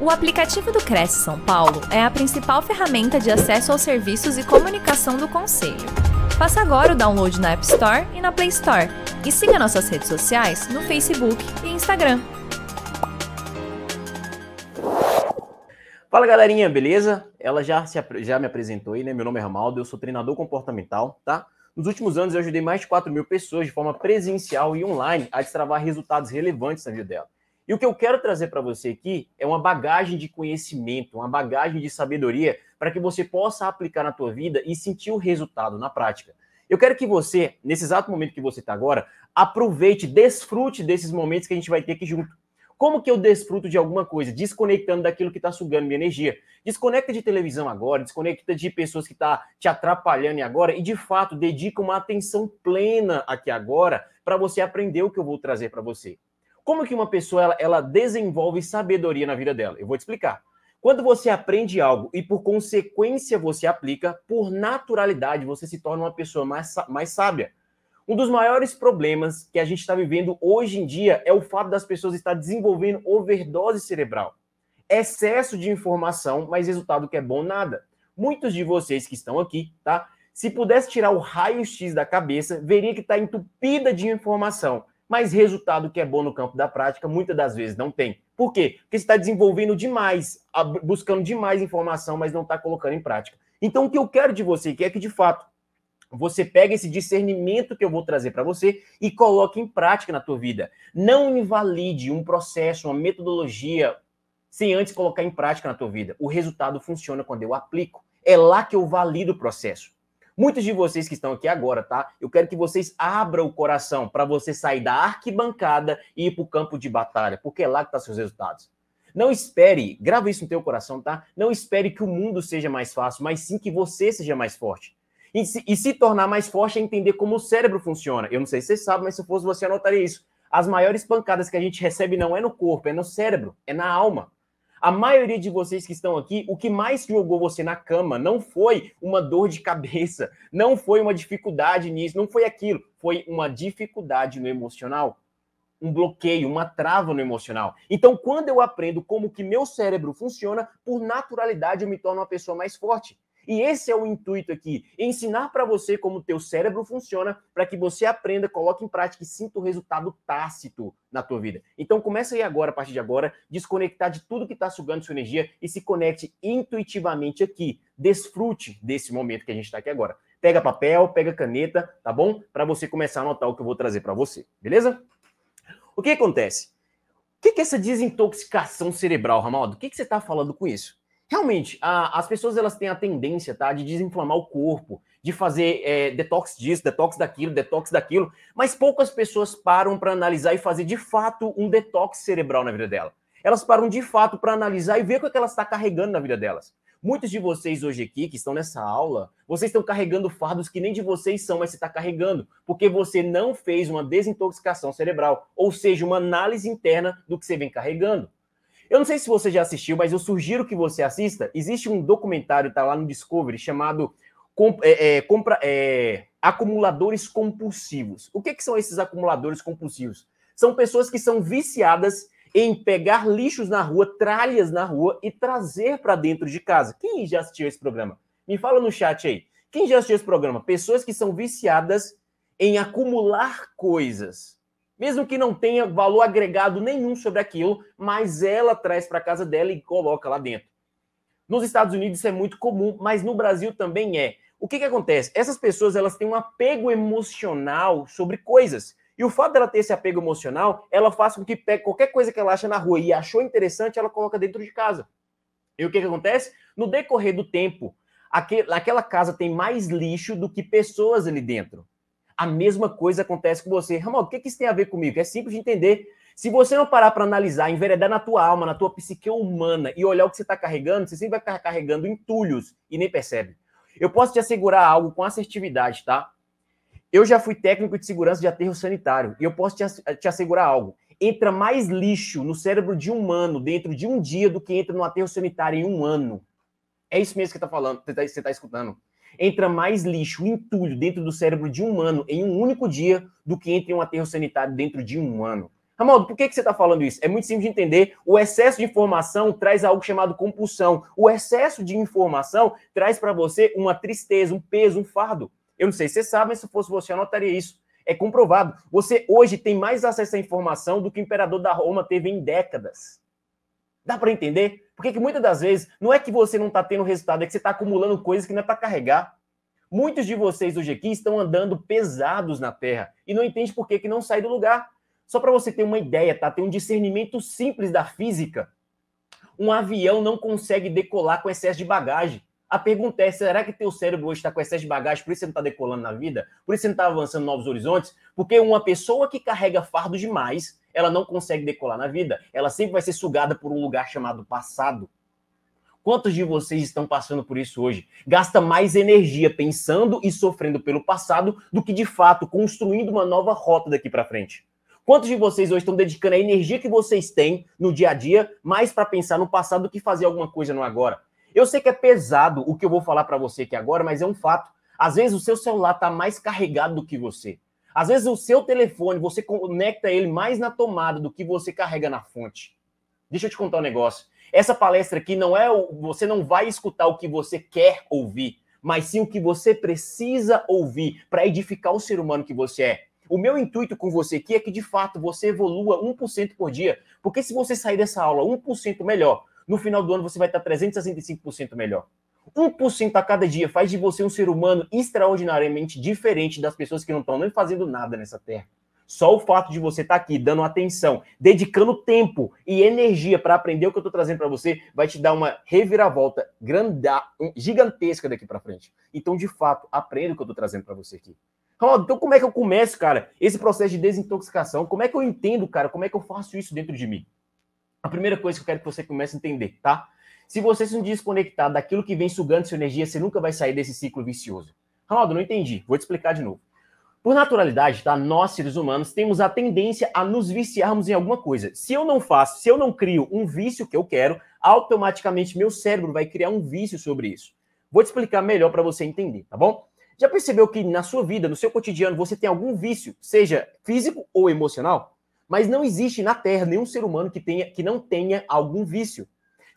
O aplicativo do Cresce São Paulo é a principal ferramenta de acesso aos serviços e comunicação do Conselho. Faça agora o download na App Store e na Play Store. E siga nossas redes sociais no Facebook e Instagram. Fala galerinha, beleza? Ela já, se, já me apresentou aí, né? Meu nome é Ramaldo, eu sou treinador comportamental, tá? Nos últimos anos eu ajudei mais de 4 mil pessoas de forma presencial e online a destravar resultados relevantes na vida dela. E o que eu quero trazer para você aqui é uma bagagem de conhecimento, uma bagagem de sabedoria para que você possa aplicar na tua vida e sentir o resultado na prática. Eu quero que você, nesse exato momento que você está agora, aproveite, desfrute desses momentos que a gente vai ter aqui junto. Como que eu desfruto de alguma coisa? Desconectando daquilo que está sugando minha energia. Desconecta de televisão agora, desconecta de pessoas que estão tá te atrapalhando agora e, de fato, dedica uma atenção plena aqui agora para você aprender o que eu vou trazer para você. Como que uma pessoa ela, ela desenvolve sabedoria na vida dela? Eu vou te explicar. Quando você aprende algo e por consequência você aplica, por naturalidade você se torna uma pessoa mais, mais sábia. Um dos maiores problemas que a gente está vivendo hoje em dia é o fato das pessoas estar desenvolvendo overdose cerebral. Excesso de informação, mas resultado que é bom nada. Muitos de vocês que estão aqui, tá? Se pudesse tirar o raio-x da cabeça, veria que está entupida de informação mas resultado que é bom no campo da prática, muitas das vezes não tem. Por quê? Porque você está desenvolvendo demais, buscando demais informação, mas não está colocando em prática. Então, o que eu quero de você que é que, de fato, você pega esse discernimento que eu vou trazer para você e coloque em prática na tua vida. Não invalide um processo, uma metodologia, sem antes colocar em prática na tua vida. O resultado funciona quando eu aplico. É lá que eu valido o processo. Muitos de vocês que estão aqui agora, tá? Eu quero que vocês abram o coração para você sair da arquibancada e ir para o campo de batalha, porque é lá que estão tá seus resultados. Não espere, grava isso no teu coração, tá? Não espere que o mundo seja mais fácil, mas sim que você seja mais forte. E se, e se tornar mais forte é entender como o cérebro funciona. Eu não sei se você sabe, mas se fosse você anotaria isso. As maiores pancadas que a gente recebe não é no corpo, é no cérebro, é na alma. A maioria de vocês que estão aqui, o que mais jogou você na cama não foi uma dor de cabeça, não foi uma dificuldade nisso, não foi aquilo, foi uma dificuldade no emocional, um bloqueio, uma trava no emocional. Então, quando eu aprendo como que meu cérebro funciona, por naturalidade eu me torno uma pessoa mais forte. E esse é o intuito aqui, ensinar para você como o teu cérebro funciona, para que você aprenda, coloque em prática e sinta o resultado tácito na tua vida. Então começa aí agora, a partir de agora, desconectar de tudo que está sugando sua energia e se conecte intuitivamente aqui. Desfrute desse momento que a gente está aqui agora. Pega papel, pega caneta, tá bom? Para você começar a anotar o que eu vou trazer para você, beleza? O que acontece? O que é essa desintoxicação cerebral, Ramaldo? O que, você está falando com isso? Realmente, a, as pessoas elas têm a tendência tá, de desinflamar o corpo, de fazer é, detox disso, detox daquilo, detox daquilo, mas poucas pessoas param para analisar e fazer de fato um detox cerebral na vida dela. Elas param de fato para analisar e ver o que, é que elas estão tá carregando na vida delas. Muitos de vocês hoje aqui, que estão nessa aula, vocês estão carregando fardos que nem de vocês são, mas você está carregando, porque você não fez uma desintoxicação cerebral, ou seja, uma análise interna do que você vem carregando. Eu não sei se você já assistiu, mas eu sugiro que você assista. Existe um documentário, tá lá no Discovery, chamado é, é, compra, é, Acumuladores Compulsivos. O que, que são esses acumuladores compulsivos? São pessoas que são viciadas em pegar lixos na rua, tralhas na rua e trazer para dentro de casa. Quem já assistiu esse programa? Me fala no chat aí. Quem já assistiu esse programa? Pessoas que são viciadas em acumular coisas mesmo que não tenha valor agregado nenhum sobre aquilo, mas ela traz para casa dela e coloca lá dentro. Nos Estados Unidos isso é muito comum, mas no Brasil também é. O que, que acontece? Essas pessoas elas têm um apego emocional sobre coisas. E o fato dela ter esse apego emocional, ela faz com que pegue qualquer coisa que ela acha na rua e achou interessante, ela coloca dentro de casa. E o que, que acontece? No decorrer do tempo, aquela casa tem mais lixo do que pessoas ali dentro a mesma coisa acontece com você. Ramon, o que, isso tem a ver comigo? É simples de entender. Se você não parar para analisar, enveredar na tua alma, na tua psique humana e olhar o que você está carregando, você sempre vai estar carregando entulhos e nem percebe. Eu posso te assegurar algo com assertividade, tá? Eu já fui técnico de segurança de aterro sanitário e eu posso te, assegurar algo. Entra mais lixo no cérebro de um humano dentro de um dia do que entra no aterro sanitário em um ano. É isso mesmo que está falando, você está tá escutando entra mais lixo, entulho dentro do cérebro de um humano em um único dia do que entra em um aterro sanitário dentro de um ano. Ramaldo, por que, que você está falando isso? É muito simples de entender. O excesso de informação traz algo chamado compulsão. O excesso de informação traz para você uma tristeza, um peso, um fardo. Eu não sei se você sabe, mas se fosse você, anotaria isso. É comprovado. Você hoje tem mais acesso à informação do que o imperador da Roma teve em décadas. Dá para entender? Porque que muitas das vezes não é que você não está tendo resultado, é que você está acumulando coisas que não é para carregar. Muitos de vocês hoje aqui estão andando pesados na Terra e não entende por que, que não sai do lugar. Só para você ter uma ideia, tá? Tem um discernimento simples da física. Um avião não consegue decolar com excesso de bagagem. A pergunta é: será que teu cérebro hoje está com excesso de bagagem, por isso você não está decolando na vida? Por isso você não está avançando novos horizontes? Porque uma pessoa que carrega fardo demais, ela não consegue decolar na vida. Ela sempre vai ser sugada por um lugar chamado passado. Quantos de vocês estão passando por isso hoje? Gasta mais energia pensando e sofrendo pelo passado do que de fato construindo uma nova rota daqui para frente. Quantos de vocês hoje estão dedicando a energia que vocês têm no dia a dia mais para pensar no passado do que fazer alguma coisa no agora? Eu sei que é pesado o que eu vou falar para você aqui agora, mas é um fato. Às vezes o seu celular está mais carregado do que você. Às vezes o seu telefone, você conecta ele mais na tomada do que você carrega na fonte. Deixa eu te contar um negócio. Essa palestra aqui não é o, você não vai escutar o que você quer ouvir, mas sim o que você precisa ouvir para edificar o ser humano que você é. O meu intuito com você aqui é que, de fato, você evolua 1% por dia. Porque se você sair dessa aula 1% melhor, no final do ano você vai estar 365% melhor. 1% a cada dia faz de você um ser humano extraordinariamente diferente das pessoas que não estão nem fazendo nada nessa terra. Só o fato de você estar aqui dando atenção, dedicando tempo e energia para aprender o que eu estou trazendo para você, vai te dar uma reviravolta granda, gigantesca daqui para frente. Então, de fato, aprenda o que eu estou trazendo para você aqui. Ronaldo, então como é que eu começo, cara, esse processo de desintoxicação? Como é que eu entendo, cara? Como é que eu faço isso dentro de mim? A primeira coisa que eu quero que você comece a entender, tá? Se você se desconectar daquilo que vem sugando sua energia, você nunca vai sair desse ciclo vicioso. Ronaldo, não entendi. Vou te explicar de novo. Por naturalidade, tá? Nós, seres humanos, temos a tendência a nos viciarmos em alguma coisa. Se eu não faço, se eu não crio um vício que eu quero, automaticamente meu cérebro vai criar um vício sobre isso. Vou te explicar melhor para você entender, tá bom? Já percebeu que na sua vida, no seu cotidiano, você tem algum vício, seja físico ou emocional? Mas não existe na Terra nenhum ser humano que, tenha, que não tenha algum vício.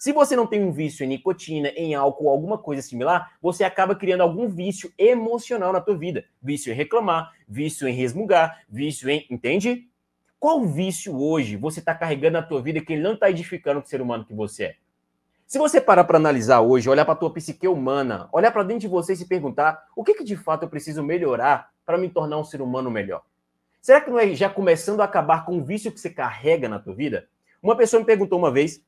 Se você não tem um vício em nicotina, em álcool, alguma coisa similar, você acaba criando algum vício emocional na tua vida. Vício em reclamar, vício em resmungar, vício em... Entende? Qual vício hoje você está carregando na tua vida que ele não está edificando o ser humano que você é? Se você parar para analisar hoje, olhar para a tua psique humana, olhar para dentro de você e se perguntar o que, que de fato eu preciso melhorar para me tornar um ser humano melhor? Será que não é já começando a acabar com o vício que você carrega na tua vida? Uma pessoa me perguntou uma vez,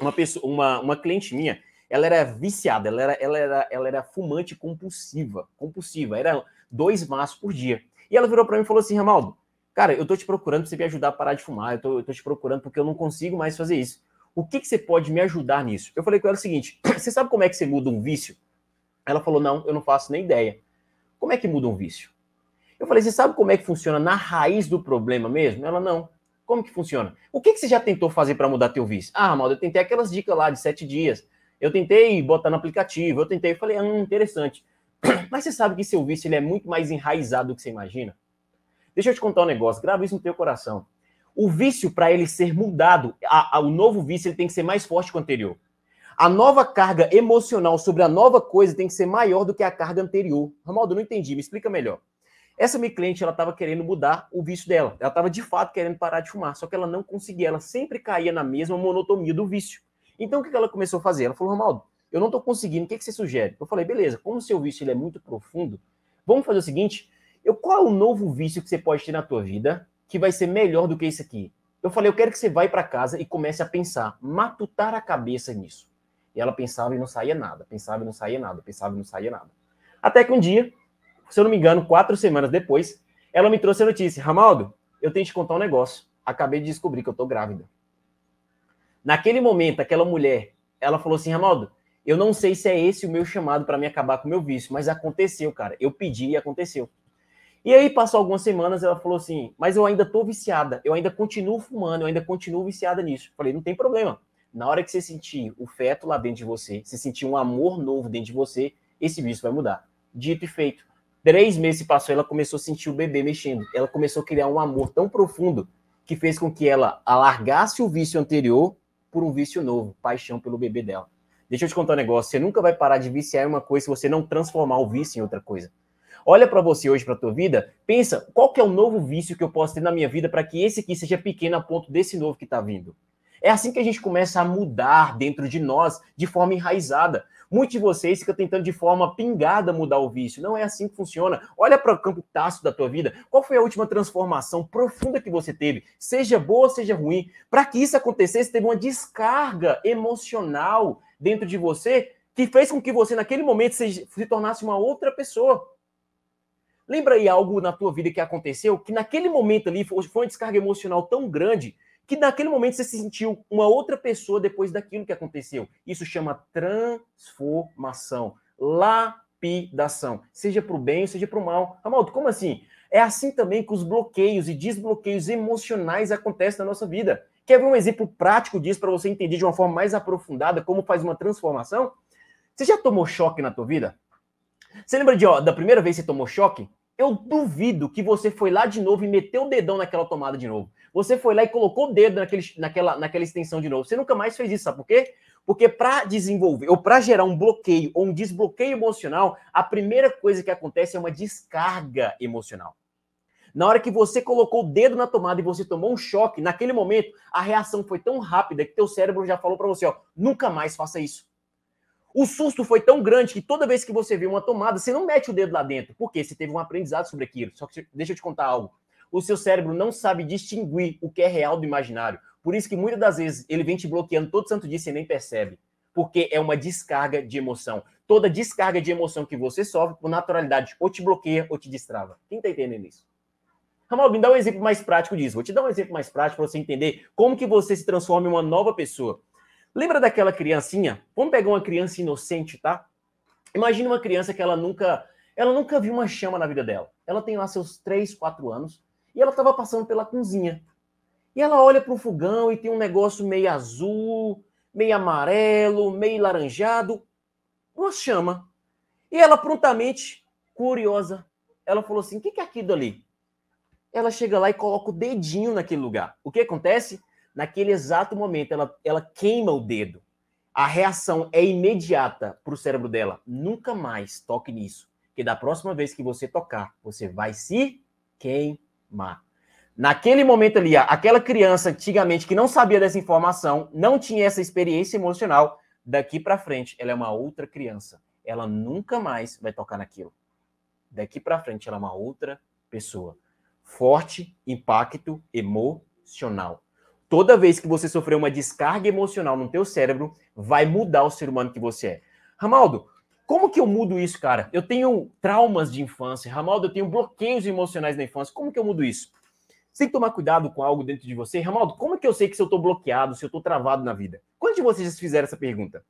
uma, pessoa, uma, uma cliente minha, ela era viciada, ela era, ela, era, ela era fumante compulsiva, compulsiva, era dois maços por dia. E ela virou para mim e falou assim, Ramaldo, cara, eu tô te procurando para você me ajudar a parar de fumar, eu tô, eu tô te procurando porque eu não consigo mais fazer isso. O que, que você pode me ajudar nisso? Eu falei com ela o seguinte: você sabe como é que você muda um vício? Ela falou: não, eu não faço nem ideia. Como é que muda um vício? Eu falei: você sabe como é que funciona na raiz do problema mesmo? Ela não. Como que funciona? O que, que você já tentou fazer para mudar teu vício? Ah, Maldo, eu tentei aquelas dicas lá de sete dias. Eu tentei botar no aplicativo, eu tentei, eu falei, hum, interessante. Mas você sabe que seu vício ele é muito mais enraizado do que você imagina? Deixa eu te contar um negócio, grava isso no teu coração. O vício, para ele ser mudado, a, a, o novo vício ele tem que ser mais forte que o anterior. A nova carga emocional sobre a nova coisa tem que ser maior do que a carga anterior. Ramaldo, não entendi, me explica melhor. Essa minha cliente, ela estava querendo mudar o vício dela. Ela estava de fato querendo parar de fumar, só que ela não conseguia. Ela sempre caía na mesma monotonia do vício. Então, o que ela começou a fazer? Ela falou, Ramaldo, eu não estou conseguindo, o que, que você sugere? Eu falei, beleza, como o seu vício ele é muito profundo, vamos fazer o seguinte, eu, qual é o novo vício que você pode ter na tua vida que vai ser melhor do que isso aqui. Eu falei, eu quero que você vá para casa e comece a pensar, matutar a cabeça nisso. E ela pensava e não saía nada, pensava e não saía nada, pensava e não saía nada. Até que um dia, se eu não me engano, quatro semanas depois, ela me trouxe a notícia: Ramaldo, eu tenho que te contar um negócio. Acabei de descobrir que eu tô grávida. Naquele momento, aquela mulher, ela falou assim: Ramaldo, eu não sei se é esse o meu chamado para me acabar com o meu vício, mas aconteceu, cara. Eu pedi e aconteceu. E aí passou algumas semanas, ela falou assim: "Mas eu ainda tô viciada, eu ainda continuo fumando, eu ainda continuo viciada nisso". Falei: "Não tem problema. Na hora que você sentir o feto lá dentro de você, se sentir um amor novo dentro de você, esse vício vai mudar". Dito e feito. Três meses se passou, ela começou a sentir o bebê mexendo. Ela começou a criar um amor tão profundo que fez com que ela alargasse o vício anterior por um vício novo, paixão pelo bebê dela. Deixa eu te contar um negócio, você nunca vai parar de viciar em uma coisa se você não transformar o vício em outra coisa. Olha para você hoje, para tua vida, pensa, qual que é o novo vício que eu posso ter na minha vida para que esse aqui seja pequeno a ponto desse novo que está vindo? É assim que a gente começa a mudar dentro de nós de forma enraizada. Muitos de vocês ficam tentando de forma pingada mudar o vício. Não é assim que funciona. Olha para o campo tácito da tua vida. Qual foi a última transformação profunda que você teve? Seja boa, seja ruim. Para que isso acontecesse, teve uma descarga emocional dentro de você que fez com que você, naquele momento, se, se tornasse uma outra pessoa. Lembra aí algo na tua vida que aconteceu que naquele momento ali foi uma descarga emocional tão grande que naquele momento você se sentiu uma outra pessoa depois daquilo que aconteceu. Isso chama transformação, lapidação, seja para o bem, seja para o mal. Ramaldo, como assim? É assim também que os bloqueios e desbloqueios emocionais acontecem na nossa vida. Quer ver um exemplo prático disso para você entender de uma forma mais aprofundada como faz uma transformação? Você já tomou choque na tua vida? Você lembra de, ó, da primeira vez que você tomou choque? Eu duvido que você foi lá de novo e meteu o dedão naquela tomada de novo. Você foi lá e colocou o dedo naquele, naquela, naquela extensão de novo. Você nunca mais fez isso, sabe por quê? Porque para desenvolver ou para gerar um bloqueio ou um desbloqueio emocional, a primeira coisa que acontece é uma descarga emocional. Na hora que você colocou o dedo na tomada e você tomou um choque, naquele momento a reação foi tão rápida que teu cérebro já falou para você, ó, nunca mais faça isso. O susto foi tão grande que toda vez que você vê uma tomada, você não mete o dedo lá dentro. Por quê? Você teve um aprendizado sobre aquilo. Só que deixa eu te contar algo. O seu cérebro não sabe distinguir o que é real do imaginário. Por isso que muitas das vezes ele vem te bloqueando todo santo dia e você nem percebe. Porque é uma descarga de emoção. Toda descarga de emoção que você sofre, por naturalidade, ou te bloqueia ou te destrava. Quem tá entendendo isso? Ramal, me dá um exemplo mais prático disso. Vou te dar um exemplo mais prático para você entender como que você se transforma em uma nova pessoa. Lembra daquela criancinha? Vamos pegar uma criança inocente, tá? Imagina uma criança que ela nunca, ela nunca viu uma chama na vida dela. Ela tem lá seus 3, 4 anos e ela estava passando pela cozinha. E ela olha para o fogão e tem um negócio meio azul, meio amarelo, meio laranjado, uma chama. E ela prontamente, curiosa, ela falou assim: "O que é aquilo ali?" Ela chega lá e coloca o dedinho naquele lugar. O que acontece? Naquele exato momento, ela, ela queima o dedo. A reação é imediata para o cérebro dela. Nunca mais toque nisso. Que da próxima vez que você tocar, você vai se queimar. Naquele momento ali, aquela criança antigamente que não sabia dessa informação, não tinha essa experiência emocional, daqui para frente ela é uma outra criança. Ela nunca mais vai tocar naquilo. Daqui para frente ela é uma outra pessoa. Forte impacto emocional toda vez que você sofrer uma descarga emocional no teu cérebro, vai mudar o ser humano que você é. Ramaldo, como que eu mudo isso, cara? Eu tenho traumas de infância. Ramaldo, eu tenho bloqueios emocionais na infância. Como que eu mudo isso? Você tem que tomar cuidado com algo dentro de você. Ramaldo, como que eu sei que se eu estou bloqueado, se eu estou travado na vida? Quantos de vocês já fizeram essa pergunta?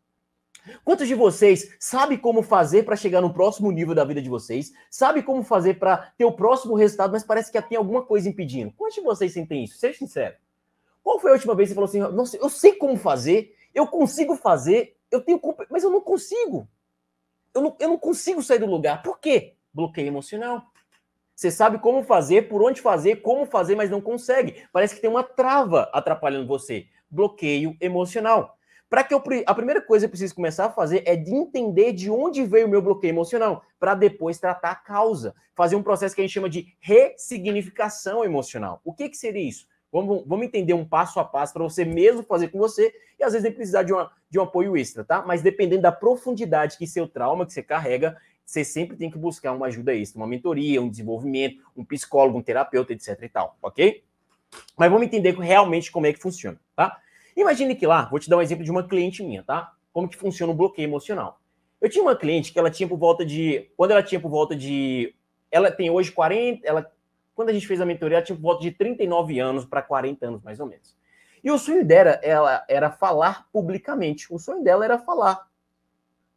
Quantos de vocês sabe como fazer para chegar no próximo nível da vida de vocês? Sabe como fazer para ter o próximo resultado, mas parece que tem alguma coisa impedindo? Quantos de vocês sentem isso? Seja sincero. Qual foi a última vez que você falou assim, nossa, eu sei como fazer, eu consigo fazer, eu tenho, mas eu não consigo. Eu não, eu não consigo sair do lugar. Por quê? Bloqueio emocional. Você sabe como fazer, por onde fazer, como fazer, mas não consegue. Parece que tem uma trava atrapalhando você. Bloqueio emocional. Para que eu, a primeira coisa que eu preciso começar a fazer é de entender de onde veio o meu bloqueio emocional, para depois tratar a causa. Fazer um processo que a gente chama de ressignificação emocional. O que, que seria isso? Vamos, vamos entender um passo a passo para você mesmo fazer com você e às vezes nem precisar de, uma, de um apoio extra, tá? Mas dependendo da profundidade que seu trauma que você carrega, você sempre tem que buscar uma ajuda extra, uma mentoria, um desenvolvimento, um psicólogo, um terapeuta, etc e tal, ok? Mas vamos entender realmente como é que funciona, tá? Imagine que lá, vou te dar um exemplo de uma cliente minha, tá? Como que funciona o bloqueio emocional. Eu tinha uma cliente que ela tinha por volta de, quando ela tinha por volta de, ela tem hoje 40, ela quando a gente fez a mentoria, ela tinha volta de 39 anos para 40 anos, mais ou menos. E o sonho dela ela, era falar publicamente. O sonho dela era falar,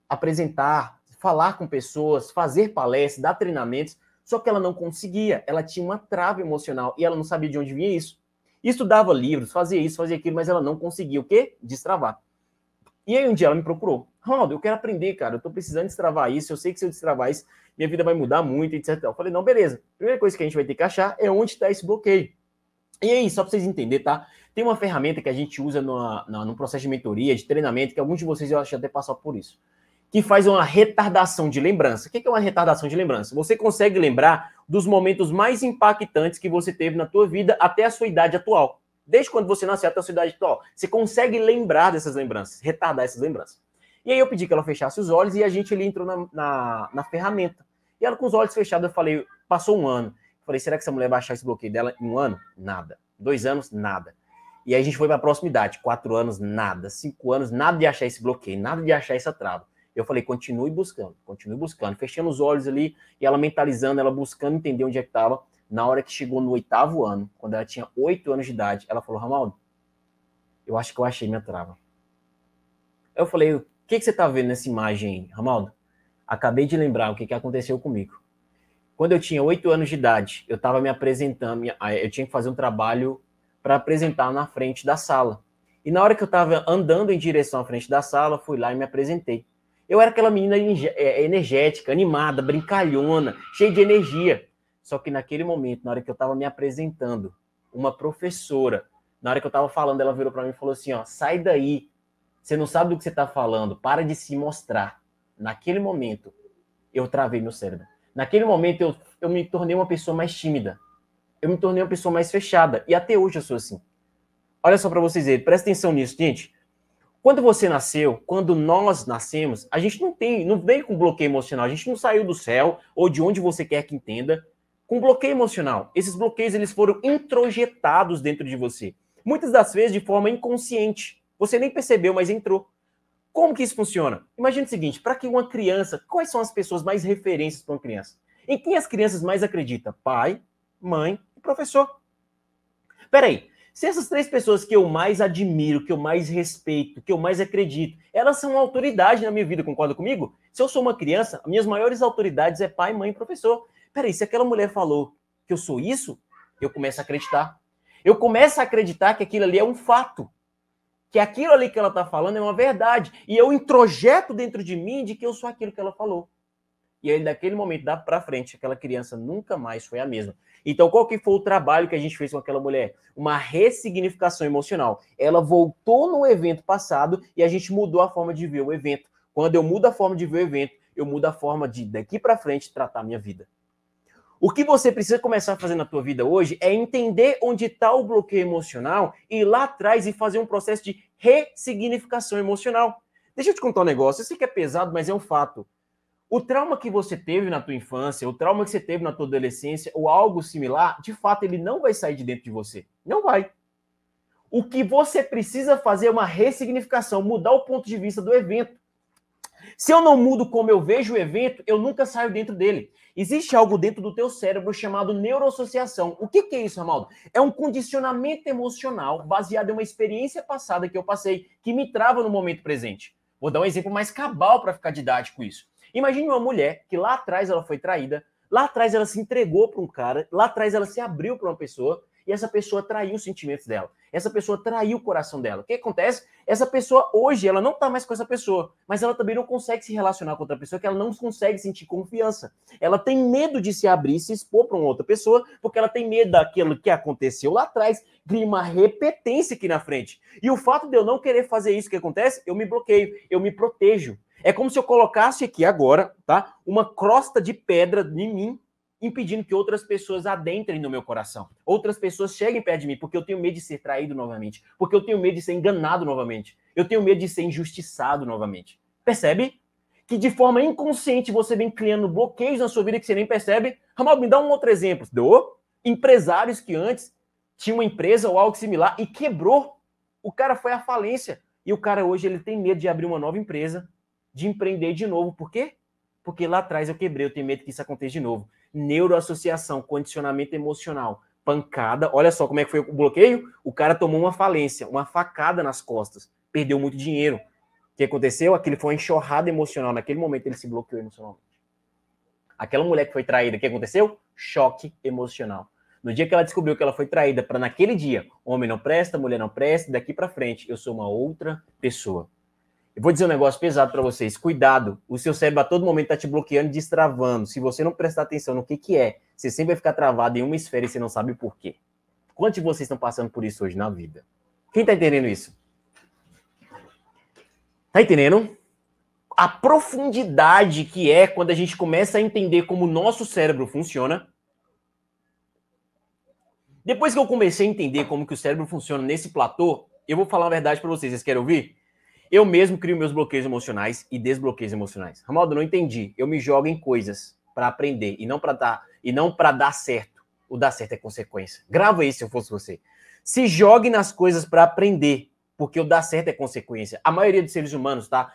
apresentar, falar com pessoas, fazer palestras, dar treinamentos. Só que ela não conseguia. Ela tinha uma trava emocional e ela não sabia de onde vinha isso. Estudava livros, fazia isso, fazia aquilo, mas ela não conseguia o quê? Destravar. E aí um dia ela me procurou. Ronaldo, eu quero aprender, cara. Eu tô precisando destravar isso. Eu sei que se eu destravar isso, minha vida vai mudar muito, etc. Eu falei, não, beleza. Primeira coisa que a gente vai ter que achar é onde está esse bloqueio. E aí, só para vocês entenderem, tá? Tem uma ferramenta que a gente usa no, processo de mentoria, de treinamento, que alguns de vocês eu acho até passar por isso, que faz uma retardação de lembrança. O que é uma retardação de lembrança? Você consegue lembrar dos momentos mais impactantes que você teve na tua vida até a sua idade atual. Desde quando você nasceu até a sua idade atual. Você consegue lembrar dessas lembranças, retardar essas lembranças. E aí eu pedi que ela fechasse os olhos e a gente ali entrou na, na, na ferramenta. E ela com os olhos fechados, eu falei, passou um ano. Eu falei, será que essa mulher baixar esse bloqueio dela em um ano? Nada. Dois anos, nada. E aí a gente foi para a proximidade. Quatro anos, nada. Cinco anos, nada de achar esse bloqueio, nada de achar essa trava. Eu falei, continue buscando, continue buscando. Fechando os olhos ali e ela mentalizando, ela buscando entender onde é que estava. Na hora que chegou no oitavo ano, quando ela tinha oito anos de idade, ela falou, Ramaldo, eu acho que eu achei minha trava. Eu falei, que, que você está vendo nessa imagem Ramaldo? Acabei de lembrar o que, que aconteceu comigo. Quando eu tinha oito anos de idade, eu estava me apresentando, eu tinha que fazer um trabalho para apresentar na frente da sala. E na hora que eu estava andando em direção à frente da sala, fui lá e me apresentei. Eu era aquela menina é, energética, animada, brincalhona, cheia de energia. Só que naquele momento, na hora que eu estava me apresentando, uma professora, na hora que eu estava falando, ela virou para mim e falou assim: ó, sai daí. Você não sabe do que você está falando, para de se mostrar. Naquele momento, eu travei meu cérebro. Naquele momento, eu, eu me tornei uma pessoa mais tímida eu me tornei uma pessoa mais fechada. E até hoje eu sou assim. Olha só para vocês verem, presta atenção nisso, gente. Quando você nasceu, quando nós nascemos, a gente não tem, não veio com bloqueio emocional, a gente não saiu do céu ou de onde você quer que entenda com bloqueio emocional. Esses bloqueios eles foram introjetados dentro de você. Muitas das vezes de forma inconsciente. Você nem percebeu, mas entrou. Como que isso funciona? Imagine o seguinte, para que uma criança, quais são as pessoas mais referências para uma criança? Em quem as crianças mais acreditam? Pai, mãe professor. Peraí, se essas três pessoas que eu mais admiro, que eu mais respeito, que eu mais acredito, elas são autoridade na minha vida, concorda comigo? Se eu sou uma criança, minhas maiores autoridades é pai, mãe e professor. Peraí, se aquela mulher falou que eu sou isso, eu começo a acreditar. Eu começo a acreditar que aquilo ali é um fato. Que aquilo ali que ela está falando é uma verdade. E eu introjeto dentro de mim de que eu sou aquilo que ela falou. E aí, daquele momento, dá para frente, aquela criança nunca mais foi a mesma. Então, qual que foi o trabalho que a gente fez com aquela mulher? Uma ressignificação emocional. Ela voltou no evento passado e a gente mudou a forma de ver o evento. Quando eu mudo a forma de ver o evento, eu mudo a forma de, daqui para frente, tratar a minha vida. O que você precisa começar a fazer na tua vida hoje é entender onde está o bloqueio emocional e ir lá atrás e fazer um processo de ressignificação emocional. Deixa eu te contar um negócio. Eu sei que é pesado, mas é um fato. O trauma que você teve na tua infância, o trauma que você teve na tua adolescência, ou algo similar, de fato, ele não vai sair de dentro de você. Não vai. O que você precisa fazer é uma ressignificação, mudar o ponto de vista do evento. Se eu não mudo como eu vejo o evento, eu nunca saio dentro dele. Existe algo dentro do teu cérebro chamado neuroassociação. O que, que é isso, Ramaldo? É um condicionamento emocional baseado em uma experiência passada que eu passei, que me trava no momento presente. Vou dar um exemplo mais cabal para ficar didático isso. Imagine uma mulher que lá atrás ela foi traída, lá atrás ela se entregou para um cara, lá atrás ela se abriu para uma pessoa e essa pessoa traiu os sentimentos dela. Essa pessoa traiu o coração dela. O que acontece? Essa pessoa hoje ela não está mais com essa pessoa, mas ela também não consegue se relacionar com outra pessoa, que ela não consegue sentir confiança. Ela tem medo de se abrir, se expor para uma outra pessoa, porque ela tem medo daquilo que aconteceu lá atrás, cria uma repetência aqui na frente. E o fato de eu não querer fazer isso, o que acontece? Eu me bloqueio, eu me protejo. É como se eu colocasse aqui agora, tá? Uma crosta de pedra em mim, impedindo que outras pessoas adentrem no meu coração. Outras pessoas cheguem perto de mim, porque eu tenho medo de ser traído novamente, porque eu tenho medo de ser enganado novamente, eu tenho medo de ser injustiçado novamente. Percebe? Que de forma inconsciente você vem criando bloqueios na sua vida que você nem percebe. Ramal, me dá um outro exemplo. Dou? Empresários que antes tinham uma empresa ou algo similar e quebrou. O cara foi à falência. E o cara hoje ele tem medo de abrir uma nova empresa, de empreender de novo. Por quê? Porque lá atrás eu quebrei, eu tenho medo que isso aconteça de novo. Neuroassociação, condicionamento emocional, pancada. Olha só como é que foi o bloqueio. O cara tomou uma falência, uma facada nas costas, perdeu muito dinheiro. O que aconteceu? Aquele foi uma enxurrada emocional. Naquele momento ele se bloqueou emocionalmente. Aquela mulher que foi traída, o que aconteceu? Choque emocional. No dia que ela descobriu que ela foi traída, para naquele dia, homem não presta, mulher não presta, daqui para frente eu sou uma outra pessoa. Eu vou dizer um negócio pesado para vocês. Cuidado, o seu cérebro a todo momento está te bloqueando, destravando. Se você não prestar atenção no que, que é, você sempre vai ficar travado em uma esfera e você não sabe por quê. Quantos de vocês estão passando por isso hoje na vida? Quem está entendendo isso? Tá entendendo? A profundidade que é quando a gente começa a entender como o nosso cérebro funciona. Depois que eu comecei a entender como que o cérebro funciona nesse platô, eu vou falar a verdade para vocês. Vocês querem ouvir? Eu mesmo crio meus bloqueios emocionais e desbloqueios emocionais. Ramaldo, não entendi. Eu me jogo em coisas para aprender e não para dar e não para dar certo. O dar certo é consequência. Grava isso se eu fosse você. Se jogue nas coisas para aprender, porque o dar certo é consequência. A maioria dos seres humanos, tá?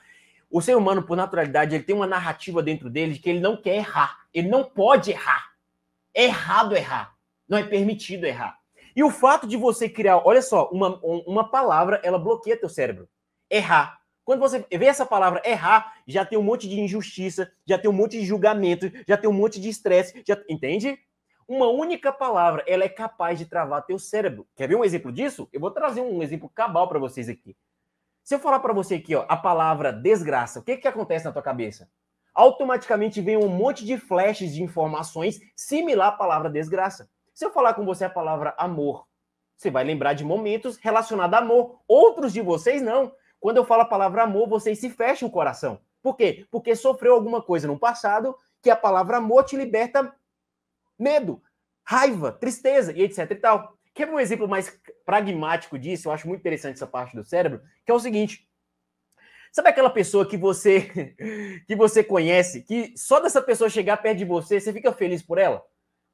O ser humano, por naturalidade, ele tem uma narrativa dentro dele de que ele não quer errar. Ele não pode errar. É errado errar. Não é permitido errar. E o fato de você criar, olha só, uma, uma palavra, ela bloqueia teu cérebro. Errar. Quando você vê essa palavra errar, já tem um monte de injustiça, já tem um monte de julgamento, já tem um monte de estresse, já entende? Uma única palavra, ela é capaz de travar teu cérebro. Quer ver um exemplo disso? Eu vou trazer um exemplo cabal para vocês aqui. Se eu falar para você aqui, ó, a palavra desgraça, o que que acontece na tua cabeça? Automaticamente vem um monte de flashes de informações similar à palavra desgraça. Se eu falar com você a palavra amor, você vai lembrar de momentos relacionados a amor. Outros de vocês não. Quando eu falo a palavra amor, vocês se fecham o coração. Por quê? Porque sofreu alguma coisa no passado que a palavra amor te liberta medo, raiva, tristeza e etc e tal. Quer um exemplo mais pragmático disso? Eu acho muito interessante essa parte do cérebro, que é o seguinte: sabe aquela pessoa que você que você conhece, que só dessa pessoa chegar perto de você, você fica feliz por ela?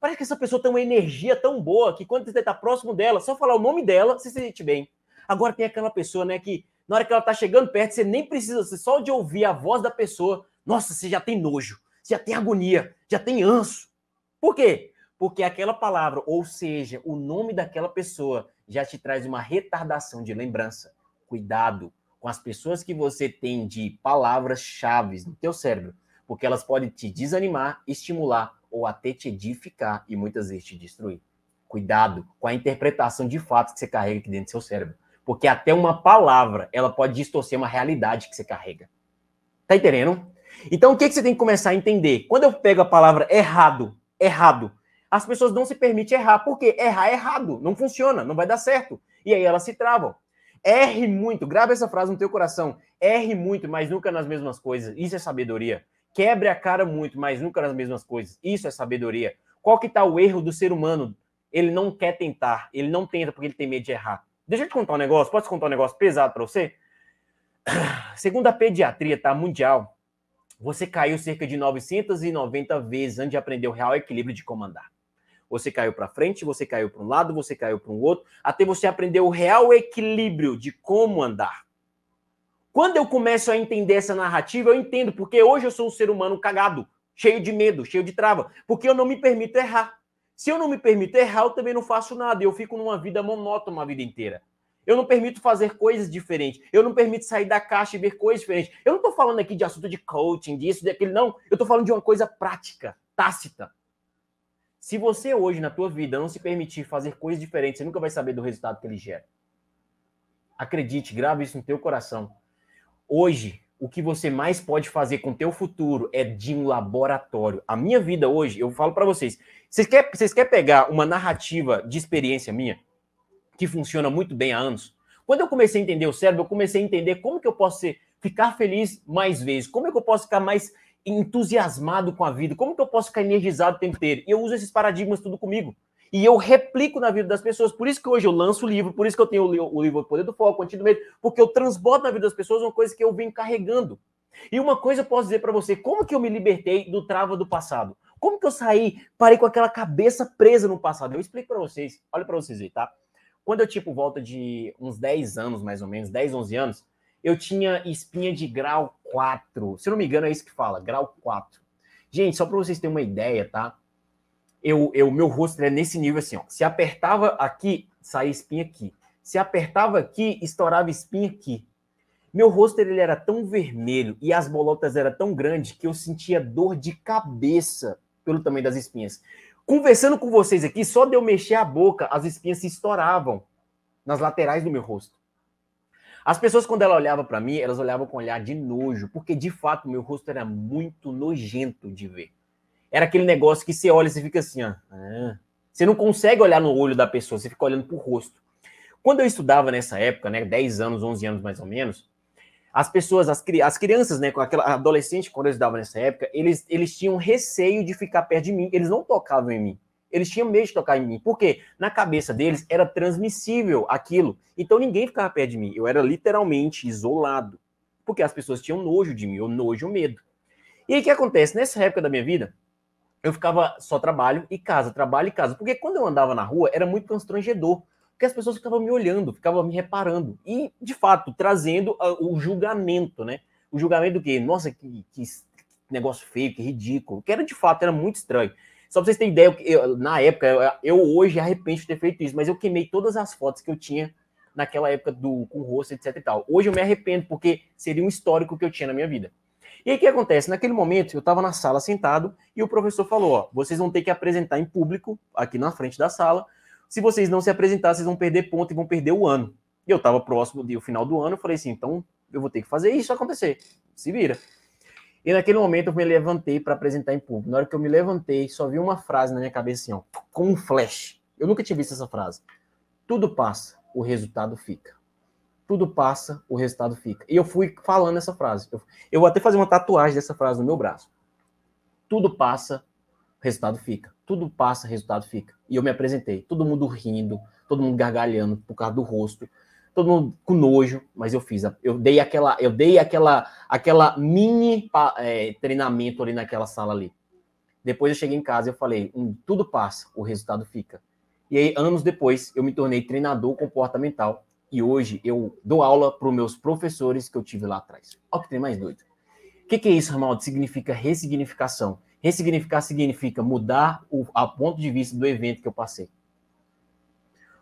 Parece que essa pessoa tem uma energia tão boa que quando você está próximo dela, só falar o nome dela, você se sente bem. Agora tem aquela pessoa, né, que na hora que ela tá chegando perto, você nem precisa, você só de ouvir a voz da pessoa, nossa, você já tem nojo, você já tem agonia, já tem anso. Por quê? Porque aquela palavra, ou seja, o nome daquela pessoa, já te traz uma retardação de lembrança. Cuidado com as pessoas que você tem de palavras-chave no teu cérebro, porque elas podem te desanimar, estimular ou até te edificar e muitas vezes te destruir. Cuidado com a interpretação de fatos que você carrega aqui dentro do seu cérebro. Porque até uma palavra, ela pode distorcer uma realidade que você carrega. Tá entendendo? Então, o que, que você tem que começar a entender? Quando eu pego a palavra errado, errado, as pessoas não se permitem errar. porque Errar é errado. Não funciona, não vai dar certo. E aí elas se travam. Erre muito, grave essa frase no teu coração. Erre muito, mas nunca nas mesmas coisas. Isso é sabedoria. Quebre a cara muito, mas nunca nas mesmas coisas. Isso é sabedoria. Qual que tá o erro do ser humano? Ele não quer tentar, ele não tenta porque ele tem medo de errar. Deixa eu te contar um negócio. Posso contar um negócio pesado para você? Segundo a pediatria tá, mundial, você caiu cerca de 990 vezes antes de aprender o real equilíbrio de comandar. Você caiu para frente, você caiu para um lado, você caiu para um outro, até você aprender o real equilíbrio de como andar. Quando eu começo a entender essa narrativa, eu entendo porque hoje eu sou um ser humano cagado, cheio de medo, cheio de trava, porque eu não me permito errar. Se eu não me permito errar, eu também não faço nada. Eu fico numa vida monótona uma vida inteira. Eu não permito fazer coisas diferentes. Eu não permito sair da caixa e ver coisas diferentes. Eu não estou falando aqui de assunto de coaching, disso, daquele, não. Eu estou falando de uma coisa prática, tácita. Se você hoje na tua vida não se permitir fazer coisas diferentes, você nunca vai saber do resultado que ele gera. Acredite, grave isso no teu coração. Hoje, o que você mais pode fazer com o teu futuro é de um laboratório. A minha vida hoje, eu falo para vocês, vocês querem vocês quer pegar uma narrativa de experiência minha, que funciona muito bem há anos? Quando eu comecei a entender o cérebro, eu comecei a entender como que eu posso ser, ficar feliz mais vezes, como é que eu posso ficar mais entusiasmado com a vida, como que eu posso ficar energizado o tempo inteiro. E eu uso esses paradigmas tudo comigo. E eu replico na vida das pessoas. Por isso que hoje eu lanço o livro, por isso que eu tenho o livro Poder do Foco, Quantia do Medo, porque eu transbordo na vida das pessoas uma coisa que eu venho carregando. E uma coisa eu posso dizer para você, como que eu me libertei do trava do passado? Como que eu saí, parei com aquela cabeça presa no passado? Eu explico para vocês, olha para vocês aí, tá? Quando eu, tipo, volta de uns 10 anos, mais ou menos, 10, 11 anos, eu tinha espinha de grau 4. Se eu não me engano, é isso que fala, grau 4. Gente, só para vocês terem uma ideia, tá? Eu, eu meu rosto é nesse nível assim, ó. Se apertava aqui, saía espinha aqui. Se apertava aqui, estourava espinha aqui. Meu rosto ele era tão vermelho e as bolotas eram tão grandes que eu sentia dor de cabeça pelo tamanho das espinhas. Conversando com vocês aqui, só de eu mexer a boca, as espinhas se estouravam nas laterais do meu rosto. As pessoas, quando ela olhava para mim, elas olhavam com um olhar de nojo, porque de fato meu rosto era muito nojento de ver. Era aquele negócio que você olha e você fica assim, ó. Ah, Você não consegue olhar no olho da pessoa, você fica olhando pro rosto. Quando eu estudava nessa época, né, 10 anos, 11 anos mais ou menos, as pessoas, as, as crianças, né, com aquela adolescente, quando eu estudava nessa época, eles, eles tinham receio de ficar perto de mim, eles não tocavam em mim. Eles tinham medo de tocar em mim. Por quê? Na cabeça deles era transmissível aquilo. Então ninguém ficava perto de mim. Eu era literalmente isolado. Porque as pessoas tinham nojo de mim, ou nojo medo. E aí o que acontece? Nessa época da minha vida, eu ficava só trabalho e casa, trabalho e casa. Porque quando eu andava na rua, era muito constrangedor porque as pessoas ficavam me olhando, ficavam me reparando. E, de fato, trazendo o julgamento, né? O julgamento do quê? Nossa, que, que negócio feio, que ridículo. Que era, de fato, era muito estranho. Só pra vocês terem ideia, eu, na época, eu, eu, hoje arrependo de ter feito isso, mas eu queimei todas as fotos que eu tinha naquela época do com rosto, etc e tal. Hoje eu me arrependo, porque seria um histórico que eu tinha na minha vida. E aí o que acontece? Naquele momento, eu estava na sala sentado e o professor falou: ó, vocês vão ter que apresentar em público, aqui na frente da sala, se vocês não se apresentar, vocês vão perder ponto e vão perder o ano. E eu estava próximo do final do ano, eu falei assim, então eu vou ter que fazer isso acontecer. Se vira. E naquele momento eu me levantei para apresentar em público. Na hora que eu me levantei, só vi uma frase na minha cabeça assim, ó, com um flash. Eu nunca tinha visto essa frase. Tudo passa, o resultado fica. Tudo passa, o resultado fica. E eu fui falando essa frase. Eu, eu vou até fazer uma tatuagem dessa frase no meu braço. Tudo passa, resultado fica. Tudo passa, resultado fica. E eu me apresentei, todo mundo rindo, todo mundo gargalhando por causa do rosto, todo mundo com nojo, mas eu fiz, eu dei aquela, eu dei aquela, aquela mini é, treinamento ali naquela sala ali. Depois eu cheguei em casa e eu falei, hum, tudo passa, o resultado fica. E aí, anos depois, eu me tornei treinador comportamental e hoje eu dou aula para os meus professores que eu tive lá atrás. Olha que tem mais doido. O que, que é isso, Ramaldo? Significa ressignificação. Ressignificar significa mudar o a ponto de vista do evento que eu passei.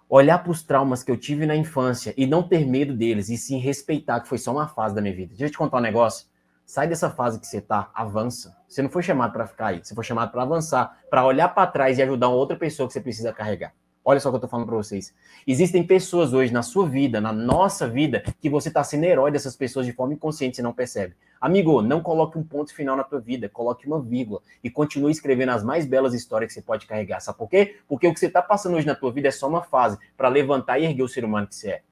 Olhar para os traumas que eu tive na infância e não ter medo deles, e sim respeitar que foi só uma fase da minha vida. Deixa eu te contar um negócio. Sai dessa fase que você tá, avança. Você não foi chamado para ficar aí, você foi chamado para avançar, para olhar para trás e ajudar uma outra pessoa que você precisa carregar. Olha só o que eu tô falando para vocês. Existem pessoas hoje na sua vida, na nossa vida, que você tá sendo herói dessas pessoas de forma inconsciente e não percebe. Amigo, não coloque um ponto final na tua vida, coloque uma vírgula e continue escrevendo as mais belas histórias que você pode carregar. Sabe por quê? Porque o que você tá passando hoje na tua vida é só uma fase para levantar e erguer o ser humano que você é.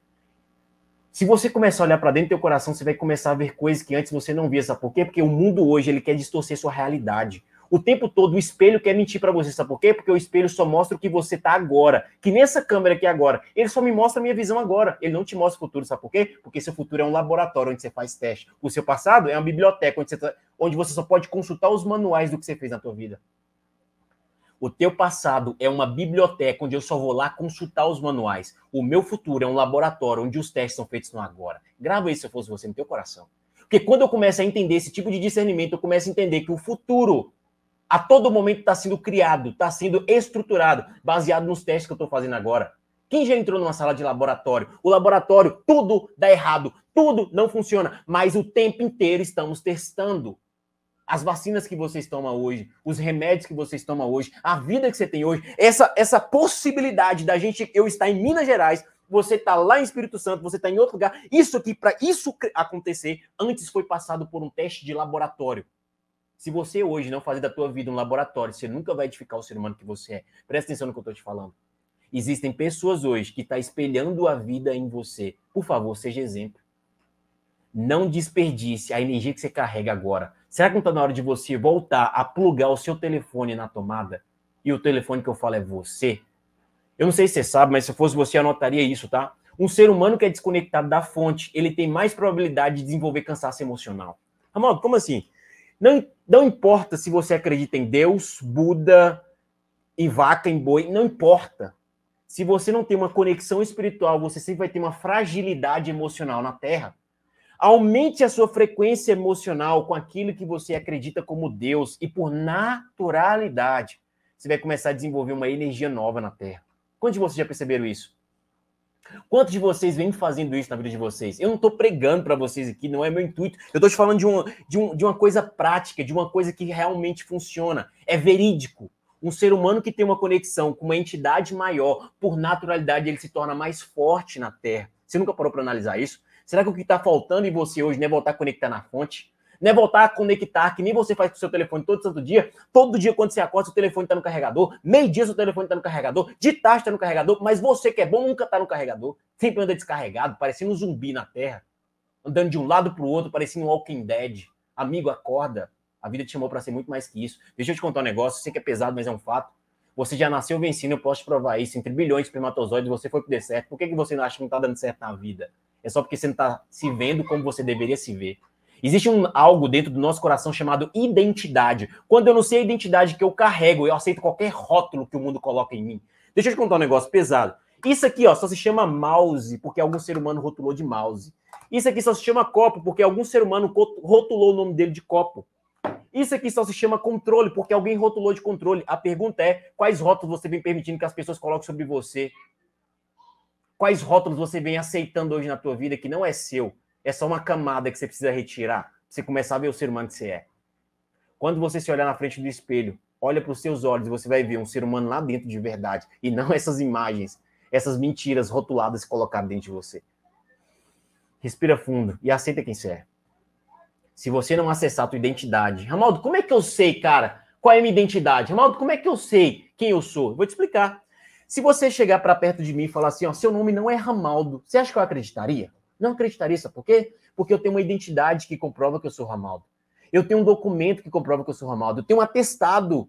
Se você começar a olhar para dentro do teu coração, você vai começar a ver coisas que antes você não via. Sabe por quê? Porque o mundo hoje ele quer distorcer sua realidade. O tempo todo o espelho quer mentir para você, sabe por quê? Porque o espelho só mostra o que você tá agora. Que nessa câmera aqui agora, ele só me mostra a minha visão agora. Ele não te mostra o futuro, sabe por quê? Porque seu futuro é um laboratório onde você faz teste. O seu passado é uma biblioteca onde você, tá, onde você só pode consultar os manuais do que você fez na tua vida. O teu passado é uma biblioteca onde eu só vou lá consultar os manuais. O meu futuro é um laboratório onde os testes são feitos no agora. Grava isso se eu fosse você no teu coração. Porque quando eu começo a entender esse tipo de discernimento, eu começo a entender que o futuro a todo momento está sendo criado, está sendo estruturado, baseado nos testes que eu estou fazendo agora. Quem já entrou numa sala de laboratório? O laboratório, tudo dá errado, tudo não funciona, mas o tempo inteiro estamos testando. As vacinas que vocês tomam hoje, os remédios que vocês tomam hoje, a vida que você tem hoje, essa, essa possibilidade da gente, eu estar em Minas Gerais, você está lá em Espírito Santo, você está em outro lugar. Isso aqui, para isso acontecer, antes foi passado por um teste de laboratório. Se você hoje não fazer da tua vida um laboratório, você nunca vai edificar o ser humano que você é. Presta atenção no que eu estou te falando. Existem pessoas hoje que estão tá espelhando a vida em você. Por favor, seja exemplo. Não desperdice a energia que você carrega agora. Será que não está na hora de você voltar a plugar o seu telefone na tomada? E o telefone que eu falo é você? Eu não sei se você sabe, mas se fosse você, anotaria isso, tá? Um ser humano que é desconectado da fonte, ele tem mais probabilidade de desenvolver cansaço emocional. Amaldo, como assim? Não, não importa se você acredita em Deus, Buda, em vaca, em boi, não importa. Se você não tem uma conexão espiritual, você sempre vai ter uma fragilidade emocional na Terra. Aumente a sua frequência emocional com aquilo que você acredita como Deus e por naturalidade, você vai começar a desenvolver uma energia nova na Terra. Quantos de vocês já perceberam isso? Quantos de vocês vêm fazendo isso na vida de vocês? Eu não estou pregando para vocês aqui, não é meu intuito. Eu estou te falando de, um, de, um, de uma coisa prática, de uma coisa que realmente funciona. É verídico. Um ser humano que tem uma conexão com uma entidade maior, por naturalidade, ele se torna mais forte na Terra. Você nunca parou para analisar isso? Será que o que está faltando em você hoje não é voltar a conectar na fonte? Não é voltar a conectar, que nem você faz com o seu telefone todo santo dia. Todo dia, quando você acorda, seu telefone está no carregador. Meio dia, seu telefone está no carregador. De tarde está no carregador. Mas você que é bom nunca está no carregador. Sempre anda descarregado, parecendo um zumbi na terra. Andando de um lado para o outro, parecendo um Walking Dead. Amigo, acorda. A vida te chamou para ser muito mais que isso. Deixa eu te contar um negócio. Sei que é pesado, mas é um fato. Você já nasceu vencendo, eu posso te provar isso. Entre bilhões de espermatozoides, você foi pro deserto. Por que, que você não acha que não está dando certo na vida? É só porque você não está se vendo como você deveria se ver. Existe um, algo dentro do nosso coração chamado identidade. Quando eu não sei a identidade que eu carrego, eu aceito qualquer rótulo que o mundo coloca em mim. Deixa eu te contar um negócio pesado. Isso aqui ó, só se chama mouse porque algum ser humano rotulou de mouse. Isso aqui só se chama copo porque algum ser humano rotulou o nome dele de copo. Isso aqui só se chama controle porque alguém rotulou de controle. A pergunta é: quais rótulos você vem permitindo que as pessoas coloquem sobre você? Quais rótulos você vem aceitando hoje na tua vida que não é seu? É só uma camada que você precisa retirar você começar a ver o ser humano que você é. Quando você se olhar na frente do espelho, olha para os seus olhos e você vai ver um ser humano lá dentro de verdade e não essas imagens, essas mentiras rotuladas colocadas dentro de você. Respira fundo e aceita quem você é. Se você não acessar a tua identidade, Ramaldo, como é que eu sei, cara, qual é a minha identidade? Ramaldo, como é que eu sei quem eu sou? Vou te explicar. Se você chegar para perto de mim e falar assim, ó, seu nome não é Ramaldo, você acha que eu acreditaria? Não acreditaria, sabe por quê? Porque eu tenho uma identidade que comprova que eu sou Ramaldo. Eu tenho um documento que comprova que eu sou Ramaldo. Eu tenho um atestado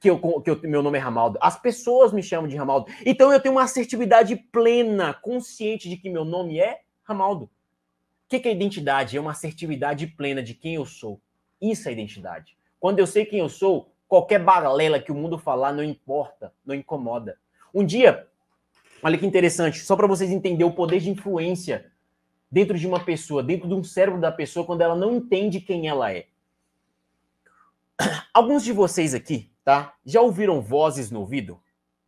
que, eu, que eu, meu nome é Ramaldo. As pessoas me chamam de Ramaldo. Então eu tenho uma assertividade plena, consciente de que meu nome é Ramaldo. O que, que é identidade? É uma assertividade plena de quem eu sou. Isso é identidade. Quando eu sei quem eu sou, qualquer balela que o mundo falar não importa, não incomoda. Um dia, olha que interessante, só para vocês entenderem o poder de influência dentro de uma pessoa, dentro de um cérebro da pessoa, quando ela não entende quem ela é. Alguns de vocês aqui, tá? Já ouviram vozes no ouvido?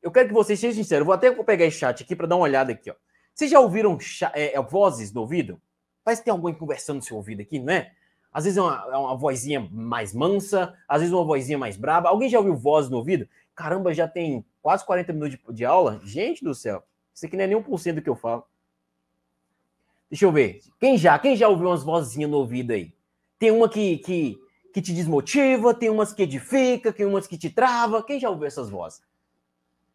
Eu quero que vocês sejam sinceros. Vou até pegar esse chat aqui para dar uma olhada aqui, ó. Vocês já ouviram é, é, vozes no ouvido? Parece que tem alguém conversando no seu ouvido aqui, não é? Às vezes é uma, é uma vozinha mais mansa, às vezes uma vozinha mais braba. Alguém já ouviu voz no ouvido? Caramba, já tem quase 40 minutos de, de aula? Gente do céu, isso aqui não é nem um por cento do que eu falo. Deixa eu ver. Quem já? Quem já ouviu umas vozinhas no ouvido aí? Tem uma que, que, que te desmotiva, tem umas que edifica, tem umas que te trava. Quem já ouviu essas vozes?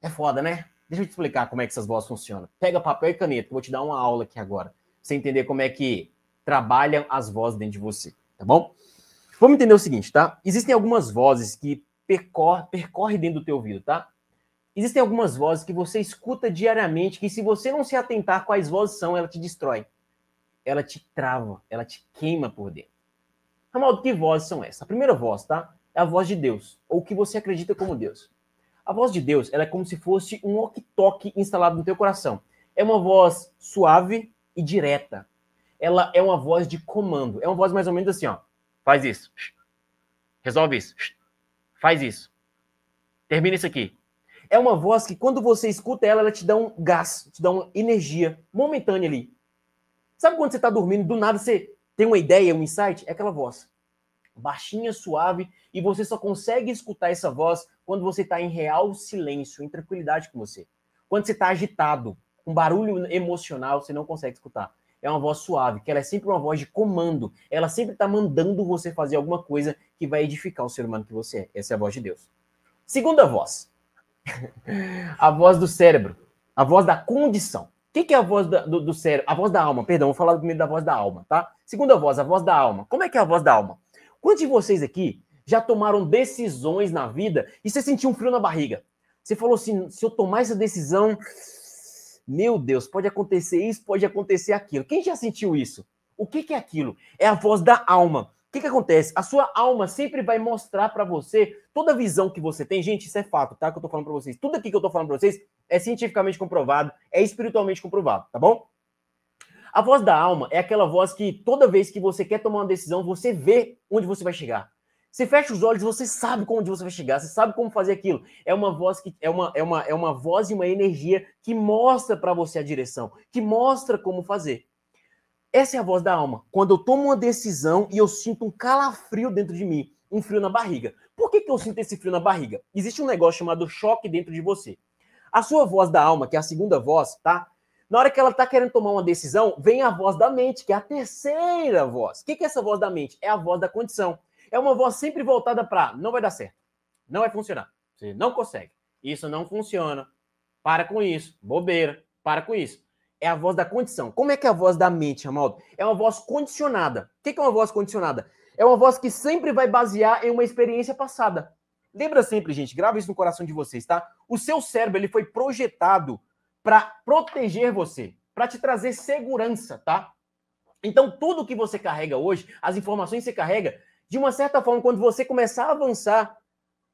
É foda, né? Deixa eu te explicar como é que essas vozes funcionam. Pega papel e caneta, vou te dar uma aula aqui agora. Pra você entender como é que trabalham as vozes dentro de você, tá bom? Vamos entender o seguinte, tá? Existem algumas vozes que percorrem percorre dentro do teu ouvido, tá? Existem algumas vozes que você escuta diariamente que se você não se atentar quais vozes são, ela te destrói ela te trava, ela te queima por dentro. Ramaldo, que vozes são essas? A primeira voz, tá? É a voz de Deus, ou que você acredita como Deus. A voz de Deus, ela é como se fosse um walkie-talkie instalado no teu coração. É uma voz suave e direta. Ela é uma voz de comando. É uma voz mais ou menos assim, ó. Faz isso. Resolve isso. Faz isso. Termina isso aqui. É uma voz que quando você escuta ela, ela te dá um gás, te dá uma energia momentânea ali. Sabe quando você está dormindo, do nada você tem uma ideia, um insight? É aquela voz. Baixinha, suave, e você só consegue escutar essa voz quando você está em real silêncio, em tranquilidade com você. Quando você está agitado, um barulho emocional, você não consegue escutar. É uma voz suave, que ela é sempre uma voz de comando. Ela sempre está mandando você fazer alguma coisa que vai edificar o ser humano que você é. Essa é a voz de Deus. Segunda voz. a voz do cérebro. A voz da condição que, que é a voz da, do, do cérebro? A voz da alma, perdão, vou falar primeiro da voz da alma, tá? Segunda voz, a voz da alma. Como é que é a voz da alma? Quantos de vocês aqui já tomaram decisões na vida e você sentiu um frio na barriga? Você falou assim: se eu tomar essa decisão, meu Deus, pode acontecer isso, pode acontecer aquilo. Quem já sentiu isso? O que, que é aquilo? É a voz da alma que, que acontece? A sua alma sempre vai mostrar para você toda a visão que você tem. Gente, isso é fato, tá? Que eu tô falando para vocês. Tudo aqui que eu tô falando para vocês é cientificamente comprovado, é espiritualmente comprovado, tá bom? A voz da alma é aquela voz que toda vez que você quer tomar uma decisão, você vê onde você vai chegar. Você fecha os olhos, você sabe onde você vai chegar, você sabe como fazer aquilo. É uma voz que é uma, é uma, é uma voz e uma energia que mostra para você a direção, que mostra como fazer. Essa é a voz da alma. Quando eu tomo uma decisão e eu sinto um calafrio dentro de mim, um frio na barriga. Por que, que eu sinto esse frio na barriga? Existe um negócio chamado choque dentro de você. A sua voz da alma, que é a segunda voz, tá? Na hora que ela está querendo tomar uma decisão, vem a voz da mente, que é a terceira voz. O que é essa voz da mente? É a voz da condição. É uma voz sempre voltada para não vai dar certo, não vai funcionar, você não consegue, isso não funciona, para com isso, bobeira, para com isso. É a voz da condição. Como é que é a voz da mente, Ramaldo? É uma voz condicionada. O que é uma voz condicionada? É uma voz que sempre vai basear em uma experiência passada. Lembra sempre, gente, grava isso no coração de vocês, tá? O seu cérebro ele foi projetado para proteger você, para te trazer segurança, tá? Então, tudo que você carrega hoje, as informações que você carrega, de uma certa forma, quando você começar a avançar,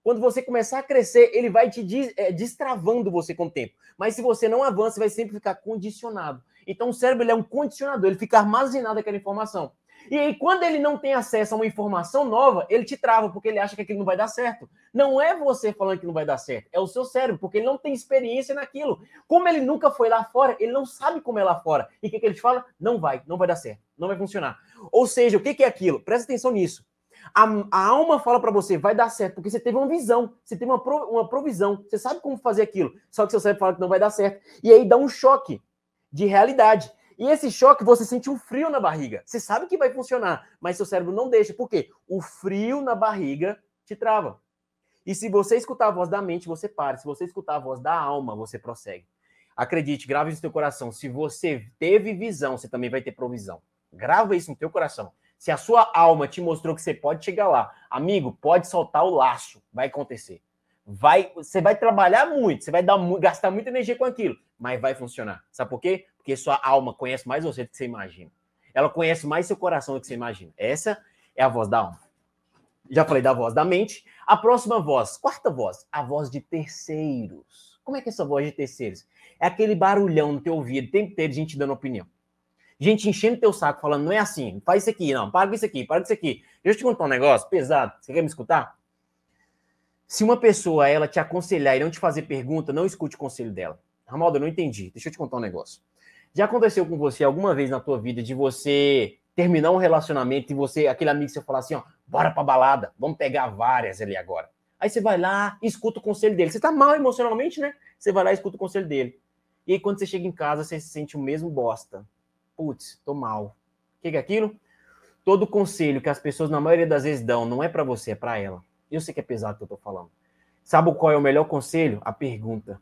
quando você começar a crescer, ele vai te é, destravando você com o tempo. Mas se você não avança, vai sempre ficar condicionado. Então, o cérebro é um condicionador, ele fica armazenado aquela informação. E aí, quando ele não tem acesso a uma informação nova, ele te trava, porque ele acha que aquilo não vai dar certo. Não é você falando que não vai dar certo, é o seu cérebro, porque ele não tem experiência naquilo. Como ele nunca foi lá fora, ele não sabe como é lá fora. E o que, que ele te fala? Não vai, não vai dar certo, não vai funcionar. Ou seja, o que, que é aquilo? Presta atenção nisso. A, a alma fala para você, vai dar certo, porque você teve uma visão, você teve uma, pro, uma provisão, você sabe como fazer aquilo, só que seu cérebro fala que não vai dar certo. E aí dá um choque de realidade. E esse choque, você sente um frio na barriga. Você sabe que vai funcionar, mas seu cérebro não deixa. Por quê? O frio na barriga te trava. E se você escutar a voz da mente, você para. Se você escutar a voz da alma, você prossegue. Acredite, grave isso no teu coração. Se você teve visão, você também vai ter provisão. Grava isso no teu coração. Se a sua alma te mostrou que você pode chegar lá, amigo, pode soltar o laço, vai acontecer. Vai, você vai trabalhar muito, você vai dar, gastar muita energia com aquilo, mas vai funcionar. Sabe por quê? Porque sua alma conhece mais você do que você imagina. Ela conhece mais seu coração do que você imagina. Essa é a voz da alma. Já falei da voz da mente. A próxima voz, quarta voz, a voz de terceiros. Como é que é essa voz de terceiros? É aquele barulhão no teu ouvido, o tempo inteiro, gente dando opinião. Gente enchendo teu saco, falando, não é assim, faz isso aqui, não, para com isso aqui, para com isso aqui. Deixa eu te contar um negócio pesado. Você quer me escutar? Se uma pessoa, ela te aconselhar e não te fazer pergunta, não escute o conselho dela. Ramaldo, eu não entendi. Deixa eu te contar um negócio. Já aconteceu com você alguma vez na tua vida de você terminar um relacionamento e você, aquele amigo, você falar assim, ó, bora pra balada, vamos pegar várias ali agora. Aí você vai lá escuta o conselho dele. Você tá mal emocionalmente, né? Você vai lá e escuta o conselho dele. E aí quando você chega em casa, você se sente o mesmo bosta. Putz, tô mal. O que é aquilo? Todo conselho que as pessoas na maioria das vezes dão não é para você, é para ela. Eu sei que é pesado o que eu tô falando. Sabe qual é o melhor conselho? A pergunta.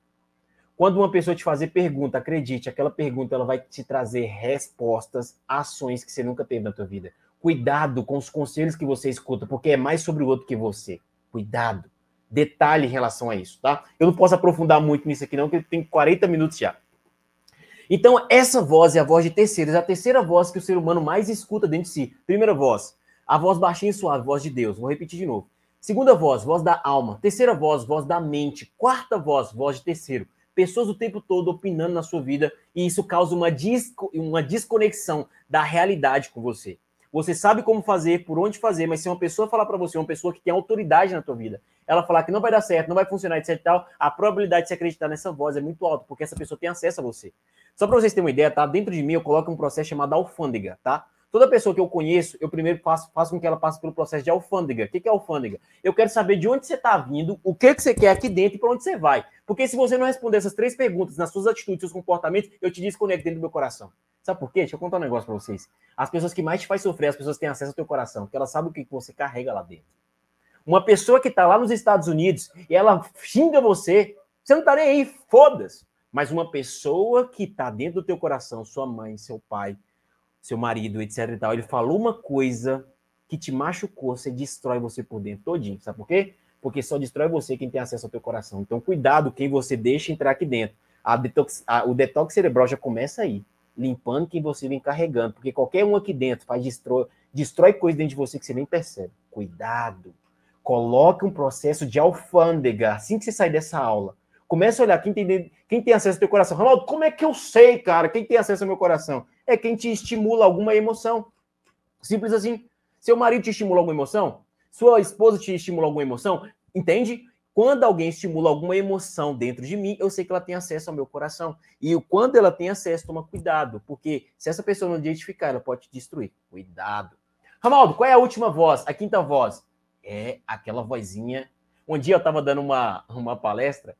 Quando uma pessoa te fazer pergunta, acredite, aquela pergunta ela vai te trazer respostas, ações que você nunca teve na tua vida. Cuidado com os conselhos que você escuta, porque é mais sobre o outro que você. Cuidado. Detalhe em relação a isso, tá? Eu não posso aprofundar muito nisso aqui não, porque tem 40 minutos já. Então, essa voz é a voz de terceiros, é a terceira voz que o ser humano mais escuta dentro de si. Primeira voz, a voz baixinha e suave, voz de Deus. Vou repetir de novo. Segunda voz, voz da alma. Terceira voz, voz da mente. Quarta voz, voz de terceiro pessoas o tempo todo opinando na sua vida e isso causa uma, disco, uma desconexão da realidade com você. Você sabe como fazer, por onde fazer, mas se uma pessoa falar para você, uma pessoa que tem autoridade na tua vida, ela falar que não vai dar certo, não vai funcionar, etc e tal, a probabilidade de você acreditar nessa voz é muito alta, porque essa pessoa tem acesso a você. Só para vocês terem uma ideia, tá? Dentro de mim eu coloco um processo chamado alfândega, tá? Toda pessoa que eu conheço, eu primeiro faço, faço com que ela passe pelo processo de alfândega. O que é alfândega? Eu quero saber de onde você está vindo, o que, que você quer aqui dentro e para onde você vai. Porque se você não responder essas três perguntas nas suas atitudes, seus comportamentos, eu te desconecto dentro do meu coração. Sabe por quê? Deixa eu contar um negócio para vocês. As pessoas que mais te fazem sofrer, as pessoas têm acesso ao teu coração, porque elas sabem o que você carrega lá dentro. Uma pessoa que está lá nos Estados Unidos e ela xinga você, você não está nem aí, foda-se. Mas uma pessoa que está dentro do teu coração, sua mãe, seu pai, seu marido, etc e tal, ele falou uma coisa que te machucou, você destrói você por dentro todinho. Sabe por quê? Porque só destrói você quem tem acesso ao teu coração. Então, cuidado quem você deixa entrar aqui dentro. A detox, a, o detox cerebral já começa aí, limpando quem você vem carregando, porque qualquer um aqui dentro faz destrói, destrói coisa dentro de você que você nem percebe. Cuidado. Coloque um processo de alfândega assim que você sair dessa aula. Comece a olhar quem tem, quem tem acesso ao teu coração. Ronaldo, como é que eu sei, cara, quem tem acesso ao meu coração? É quem te estimula alguma emoção. Simples assim. Seu marido te estimula alguma emoção? Sua esposa te estimula alguma emoção? Entende? Quando alguém estimula alguma emoção dentro de mim, eu sei que ela tem acesso ao meu coração. E quando ela tem acesso, toma cuidado, porque se essa pessoa não identificar, ela pode te destruir. Cuidado. Ramaldo, qual é a última voz? A quinta voz? É aquela vozinha. Um dia eu estava dando uma, uma palestra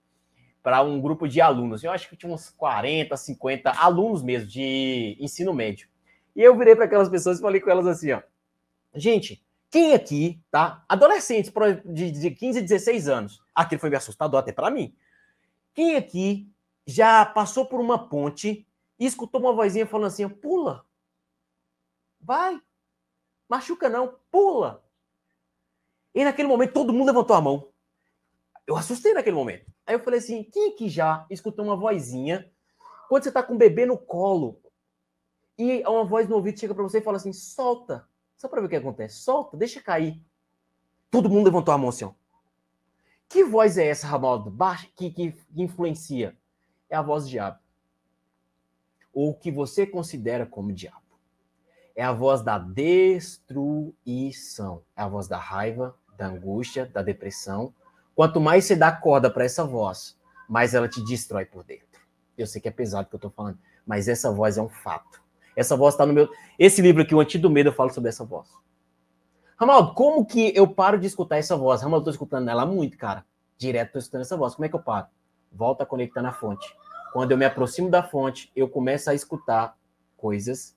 para um grupo de alunos. Eu acho que tinha uns 40, 50 alunos mesmo de ensino médio. E eu virei para aquelas pessoas e falei com elas assim, ó. Gente, quem aqui, tá? Adolescentes de, de 15, 16 anos. Aquilo foi me assustador até para mim. Quem aqui já passou por uma ponte e escutou uma vozinha falando assim: pula, vai, machuca não, pula. E naquele momento todo mundo levantou a mão. Eu assustei naquele momento. Aí eu falei assim: quem aqui já escutou uma vozinha quando você tá com o bebê no colo e uma voz no ouvido chega para você e fala assim: solta, só para ver o que acontece, solta, deixa cair. Todo mundo levantou a mão assim: ó. Que voz é essa, Ramaldo? Baixa, que, que influencia? É a voz do diabo. Ou o que você considera como diabo. É a voz da destruição. É a voz da raiva, da angústia, da depressão. Quanto mais você dá corda para essa voz, mais ela te destrói por dentro. Eu sei que é pesado o que eu estou falando, mas essa voz é um fato. Essa voz está no meu. Esse livro aqui, O do Medo, eu falo sobre essa voz. Ramaldo, como que eu paro de escutar essa voz? Ramaldo, eu tô escutando ela muito, cara. Direto tô escutando essa voz. Como é que eu paro? Volta a fonte. Quando eu me aproximo da fonte, eu começo a escutar coisas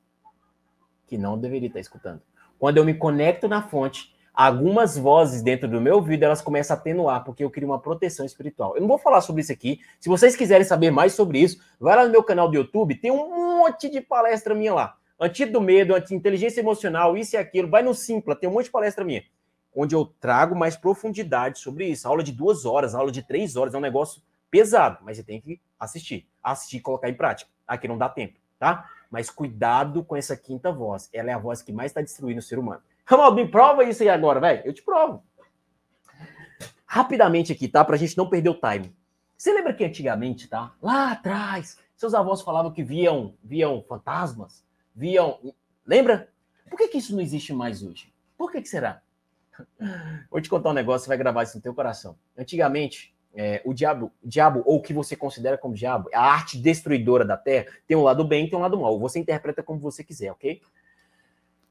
que não deveria estar escutando. Quando eu me conecto na fonte, algumas vozes dentro do meu ouvido, elas começam a atenuar, porque eu crio uma proteção espiritual. Eu não vou falar sobre isso aqui. Se vocês quiserem saber mais sobre isso, vai lá no meu canal do YouTube, tem um monte de palestra minha lá antídoto do medo, anti-inteligência emocional, isso e aquilo. Vai no Simpla, tem um monte de palestra minha, onde eu trago mais profundidade sobre isso. Aula de duas horas, aula de três horas, é um negócio pesado, mas você tem que assistir, assistir e colocar em prática. Aqui não dá tempo, tá? Mas cuidado com essa quinta voz. Ela é a voz que mais está destruindo o ser humano. Ramal, me prova isso aí agora, velho. Eu te provo. Rapidamente aqui, tá? Pra gente não perder o time. Você lembra que antigamente, tá? Lá atrás, seus avós falavam que viam, viam fantasmas? viam. Lembra? Por que, que isso não existe mais hoje? Por que, que será? Vou te contar um negócio, você vai gravar isso no teu coração. Antigamente, é, o diabo, diabo, ou o que você considera como diabo, a arte destruidora da Terra, tem um lado bem e tem um lado mal. Você interpreta como você quiser, ok?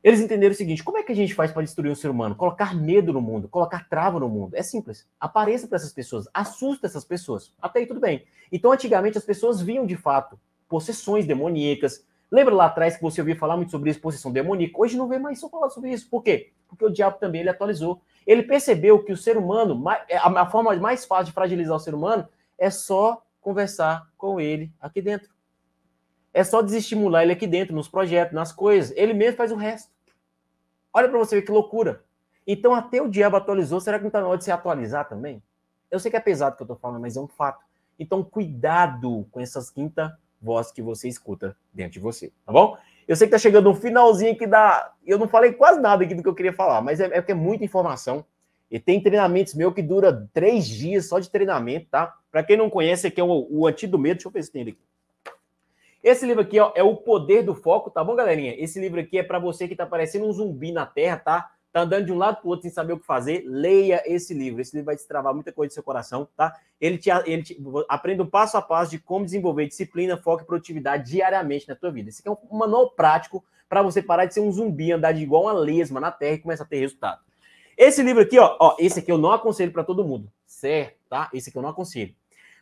Eles entenderam o seguinte: como é que a gente faz para destruir um ser humano? Colocar medo no mundo, colocar trava no mundo. É simples. Apareça para essas pessoas, assusta essas pessoas. Até aí tudo bem. Então, antigamente, as pessoas viam de fato possessões demoníacas, Lembra lá atrás que você ouvia falar muito sobre exposição demoníaca? Hoje não vê mais só falar sobre isso. Por quê? Porque o diabo também ele atualizou. Ele percebeu que o ser humano, é, a forma mais fácil de fragilizar o ser humano é só conversar com ele aqui dentro. É só desestimular ele aqui dentro, nos projetos, nas coisas. Ele mesmo faz o resto. Olha para você ver que loucura. Então, até o diabo atualizou. Será que não está na hora de se atualizar também? Eu sei que é pesado que eu estou falando, mas é um fato. Então, cuidado com essas quinta voz que você escuta dentro de você, tá bom? Eu sei que tá chegando um finalzinho que dá. Eu não falei quase nada aqui do que eu queria falar, mas é, é porque é muita informação. E tem treinamentos meu que dura três dias só de treinamento, tá? Para quem não conhece, aqui é o, o Antídoto Medo. Deixa eu ver se tem ele aqui. Esse livro aqui ó, é O Poder do Foco, tá bom, galerinha? Esse livro aqui é para você que tá parecendo um zumbi na Terra, tá? tá andando de um lado para o outro sem saber o que fazer, leia esse livro. Esse livro vai destravar muita coisa do seu coração, tá? Ele te, ele te aprenda um passo a passo de como desenvolver disciplina, foco e produtividade diariamente na tua vida. Esse aqui é um manual prático para você parar de ser um zumbi, andar de igual uma lesma na terra e começar a ter resultado. Esse livro aqui, ó, ó esse aqui eu não aconselho para todo mundo, certo? Tá? Esse aqui eu não aconselho.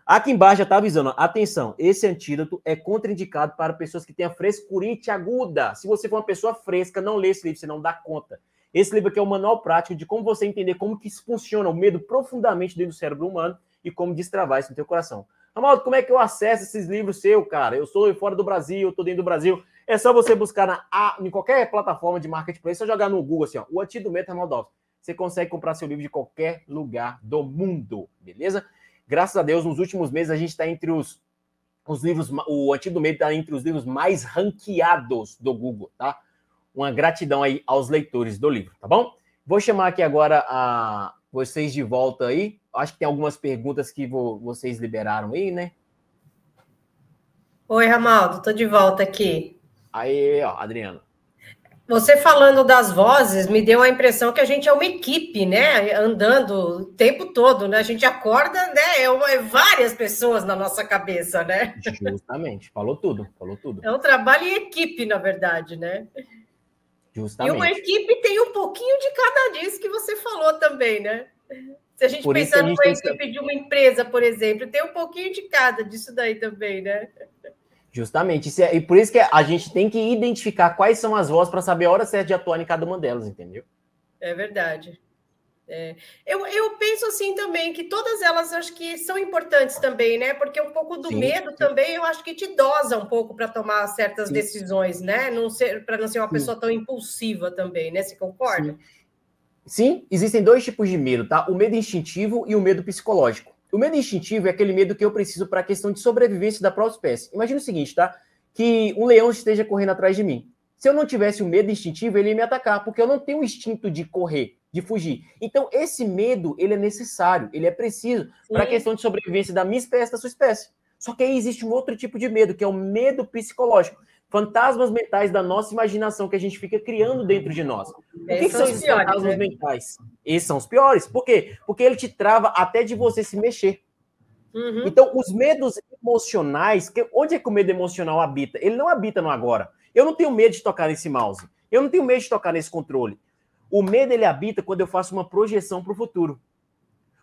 Aqui embaixo já está avisando, atenção, esse antídoto é contraindicado para pessoas que têm a frescurite aguda. Se você for uma pessoa fresca, não lê esse livro, você não dá conta. Esse livro aqui é um manual prático de como você entender como que isso funciona, o medo profundamente dentro do cérebro humano e como destravar isso no teu coração. Amaldo, como é que eu acesso esses livros seu, cara? Eu sou fora do Brasil, eu tô dentro do Brasil. É só você buscar na, em qualquer plataforma de marketplace, só jogar no Google assim, ó, o antídoto Ramaldov. Você consegue comprar seu livro de qualquer lugar do mundo, beleza? Graças a Deus, nos últimos meses a gente está entre os, os livros, o Antídoto Medo está entre os livros mais ranqueados do Google, tá? uma gratidão aí aos leitores do livro, tá bom? Vou chamar aqui agora a vocês de volta aí. Acho que tem algumas perguntas que vocês liberaram aí, né? Oi, Ramaldo, tô de volta aqui. Aí, ó, Adriano. Você falando das vozes me deu a impressão que a gente é uma equipe, né? Andando o tempo todo, né? A gente acorda, né? É, uma, é várias pessoas na nossa cabeça, né? Justamente, falou tudo, falou tudo. É um trabalho em equipe, na verdade, né? Justamente. E uma equipe tem um pouquinho de cada disso que você falou também, né? Se a gente por pensar numa equipe de uma empresa, por exemplo, tem um pouquinho de cada disso daí também, né? Justamente. É, e por isso que a gente tem que identificar quais são as vozes para saber a hora certa de atuar em cada uma delas, entendeu? É verdade. É. Eu, eu penso assim também que todas elas acho que são importantes também, né? Porque um pouco do sim, medo sim. também eu acho que te dosa um pouco para tomar certas sim. decisões, né? Não ser para não ser uma pessoa tão impulsiva também, né? Você concorda? Sim, existem dois tipos de medo, tá? O medo instintivo e o medo psicológico. O medo instintivo é aquele medo que eu preciso para a questão de sobrevivência da própria espécie. Imagina o seguinte, tá? Que um leão esteja correndo atrás de mim. Se eu não tivesse o medo instintivo, ele ia me atacar, porque eu não tenho o instinto de correr, de fugir. Então, esse medo, ele é necessário, ele é preciso para a questão de sobrevivência da minha espécie, da sua espécie. Só que aí existe um outro tipo de medo, que é o medo psicológico fantasmas mentais da nossa imaginação que a gente fica criando dentro de nós. O que, que são esses piores, fantasmas né? mentais? Esses são os piores. Por quê? Porque ele te trava até de você se mexer. Uhum. Então, os medos emocionais, que, onde é que o medo emocional habita? Ele não habita no agora. Eu não tenho medo de tocar nesse mouse. Eu não tenho medo de tocar nesse controle. O medo ele habita quando eu faço uma projeção para o futuro.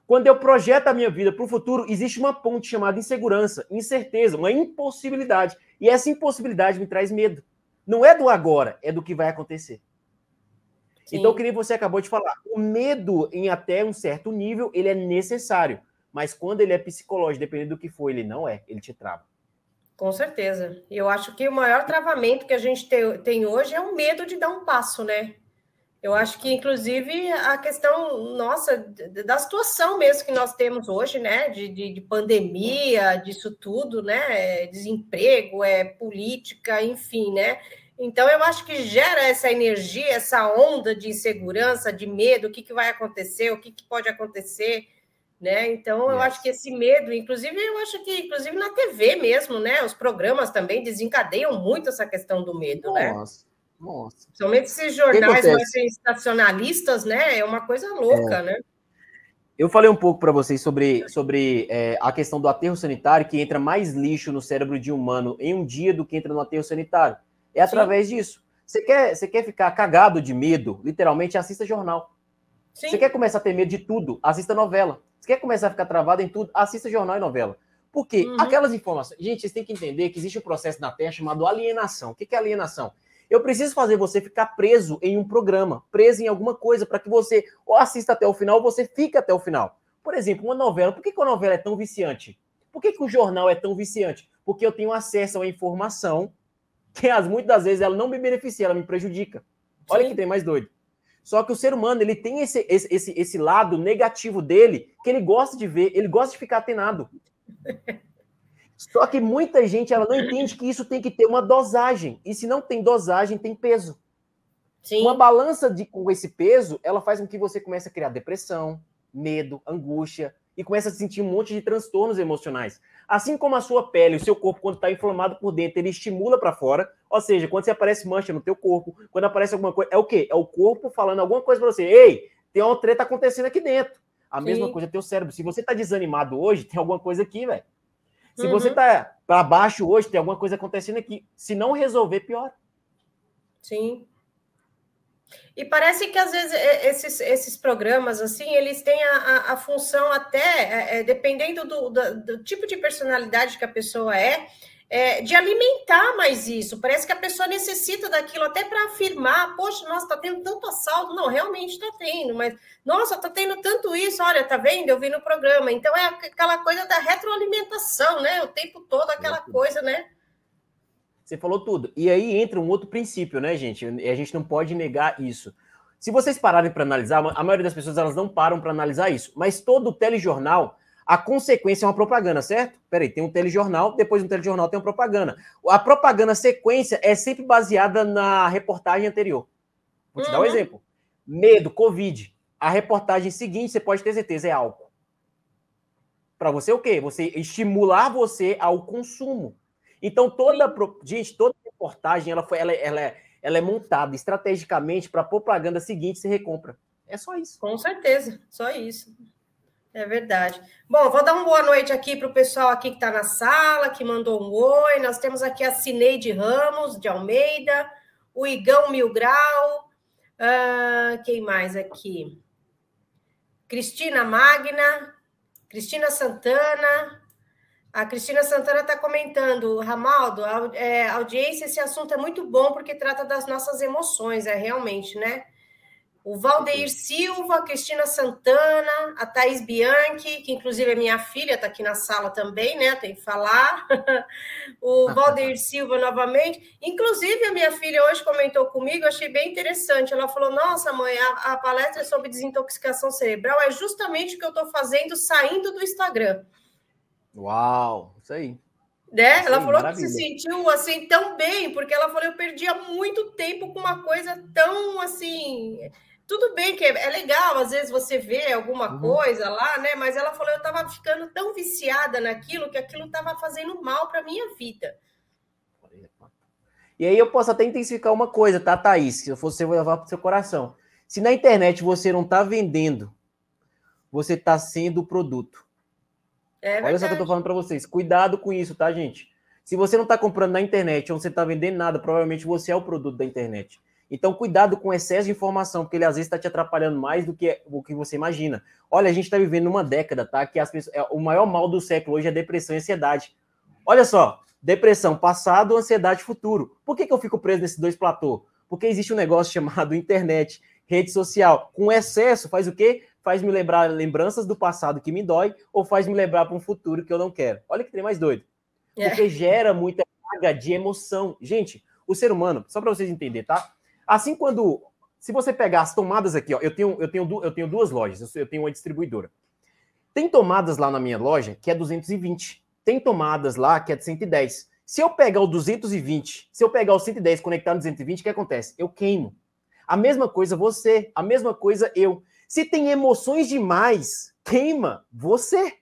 Quando eu projeto a minha vida para o futuro, existe uma ponte chamada insegurança, incerteza, uma impossibilidade. E essa impossibilidade me traz medo. Não é do agora, é do que vai acontecer. Sim. Então, que você acabou de falar, o medo, em até um certo nível, ele é necessário. Mas quando ele é psicológico, dependendo do que for, ele não é, ele te trava. Com certeza. Eu acho que o maior travamento que a gente tem hoje é o medo de dar um passo, né? Eu acho que, inclusive, a questão nossa da situação mesmo que nós temos hoje, né? De, de, de, pandemia, disso tudo, né? É desemprego, é política, enfim, né? Então, eu acho que gera essa energia, essa onda de insegurança, de medo, o que, que vai acontecer, o que, que pode acontecer, né? Então, eu yes. acho que esse medo, inclusive, eu acho que, inclusive, na TV mesmo, né? Os programas também desencadeiam muito essa questão do medo, né? Nossa. né? Nossa. Principalmente esses jornais mais sensacionalistas, né? É uma coisa louca, é. né? Eu falei um pouco para vocês sobre, sobre é, a questão do aterro sanitário, que entra mais lixo no cérebro de um humano em um dia do que entra no aterro sanitário. É através Sim. disso. Você quer, você quer ficar cagado de medo? Literalmente, assista jornal. Sim. Você quer começar a ter medo de tudo? Assista novela. Você quer começar a ficar travado em tudo? Assista jornal e novela. Porque uhum. aquelas informações. Gente, vocês têm que entender que existe um processo na Terra chamado alienação. O que é alienação? Eu preciso fazer você ficar preso em um programa, preso em alguma coisa, para que você ou assista até o final ou você fique até o final. Por exemplo, uma novela. Por que, que uma novela é tão viciante? Por que, que o jornal é tão viciante? Porque eu tenho acesso a uma informação que as, muitas das vezes ela não me beneficia, ela me prejudica. Olha Sim. que tem mais doido. Só que o ser humano ele tem esse, esse, esse, esse lado negativo dele que ele gosta de ver, ele gosta de ficar atenado. Só que muita gente ela não entende que isso tem que ter uma dosagem. E se não tem dosagem, tem peso. Sim. Uma balança de, com esse peso, ela faz com que você comece a criar depressão, medo, angústia e comece a sentir um monte de transtornos emocionais. Assim como a sua pele, o seu corpo, quando está inflamado por dentro, ele estimula para fora. Ou seja, quando você aparece mancha no teu corpo, quando aparece alguma coisa, é o quê? É o corpo falando alguma coisa para você. Ei, tem uma treta acontecendo aqui dentro. A Sim. mesma coisa é teu cérebro. Se você está desanimado hoje, tem alguma coisa aqui, velho. Se uhum. você tá para baixo hoje, tem alguma coisa acontecendo aqui. Se não resolver, pior. Sim. E parece que às vezes esses, esses programas assim eles têm a, a, a função até é, é dependendo do, do, do, tipo de personalidade que a pessoa é, é, de alimentar mais isso. Parece que a pessoa necessita daquilo até para afirmar, poxa, nossa, está tendo tanto assalto. Não, realmente está tendo, mas nossa, está tendo tanto isso, olha, tá vendo? Eu vi no programa. Então é aquela coisa da retroalimentação, né? O tempo todo aquela coisa, né? Você falou tudo. E aí entra um outro princípio, né, gente? E a gente não pode negar isso. Se vocês pararem para analisar, a maioria das pessoas elas não param para analisar isso, mas todo telejornal a consequência é uma propaganda, certo? Peraí, tem um telejornal, depois do telejornal tem uma propaganda. A propaganda sequência é sempre baseada na reportagem anterior. Vou te uhum. dar um uhum. exemplo. Medo, Covid. A reportagem seguinte, você pode ter certeza, é álcool. Para você o quê? Você estimular você ao consumo. Então, toda. Gente, toda reportagem ela, foi, ela, ela, é, ela é montada estrategicamente para a propaganda seguinte se recompra. É só isso. Com certeza, só isso. É verdade. Bom, vou dar uma boa noite aqui para o pessoal aqui que está na sala, que mandou um oi. Nós temos aqui a Cineide Ramos, de Almeida, o Igão Mil Grau. Uh, quem mais aqui? Cristina Magna, Cristina Santana. A Cristina Santana está comentando, Ramaldo, é, audiência, esse assunto é muito bom porque trata das nossas emoções, é realmente, né? O Valdeir Silva, a Cristina Santana, a Thaís Bianchi, que inclusive é minha filha, está aqui na sala também, né? Tem que falar. o Valdeir Silva novamente. Inclusive, a minha filha hoje comentou comigo, achei bem interessante. Ela falou: Nossa, mãe, a, a palestra sobre desintoxicação cerebral é justamente o que eu estou fazendo saindo do Instagram. Uau, isso aí. Né? Sim, ela falou maravilha. que se sentiu assim tão bem, porque ela falou: eu perdia muito tempo com uma coisa tão assim tudo bem que é, legal, às vezes você vê alguma uhum. coisa lá, né? Mas ela falou, eu estava ficando tão viciada naquilo que aquilo estava fazendo mal para minha vida. E aí eu posso até intensificar uma coisa, tá, Thaís? Se eu fosse, eu vou levar para o seu coração. Se na internet você não está vendendo, você está sendo o produto. É Olha só que eu estou falando para vocês. Cuidado com isso, tá, gente? Se você não está comprando na internet ou você está vendendo nada, provavelmente você é o produto da internet. Então, cuidado com o excesso de informação, porque ele às vezes está te atrapalhando mais do que o que você imagina. Olha, a gente está vivendo uma década, tá? Que as pessoas, é, o maior mal do século hoje é depressão e ansiedade. Olha só, depressão passado, ansiedade futuro. Por que, que eu fico preso nesses dois platôs? Porque existe um negócio chamado internet, rede social. Com excesso, faz o quê? Faz me lembrar lembranças do passado que me dói ou faz me lembrar para um futuro que eu não quero. Olha que tem mais doido. É. Porque é. gera muita carga de emoção. Gente, o ser humano, só para vocês entenderem, tá? Assim, quando. Se você pegar as tomadas aqui, ó, eu tenho, eu tenho, eu tenho duas lojas, eu tenho uma distribuidora. Tem tomadas lá na minha loja que é 220. Tem tomadas lá que é de 110. Se eu pegar o 220, se eu pegar o 110 e conectar no 220, o que acontece? Eu queimo. A mesma coisa você, a mesma coisa eu. Se tem emoções demais, queima você.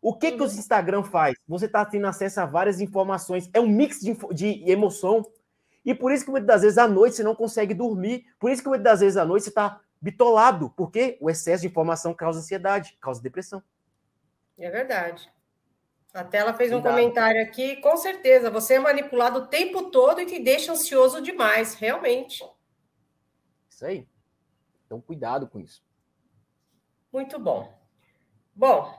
O que, que o Instagram faz? Você está tendo acesso a várias informações. É um mix de, de emoção. E por isso que muitas das vezes à noite você não consegue dormir. Por isso que muitas das vezes à noite você está bitolado. Porque o excesso de informação causa ansiedade, causa depressão. É verdade. Até ela fez Cuidado. um comentário aqui. Com certeza, você é manipulado o tempo todo e te deixa ansioso demais, realmente. Isso aí. Então, cuidado com isso. Muito bom. Bom,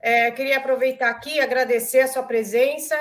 é, queria aproveitar aqui e agradecer a sua presença.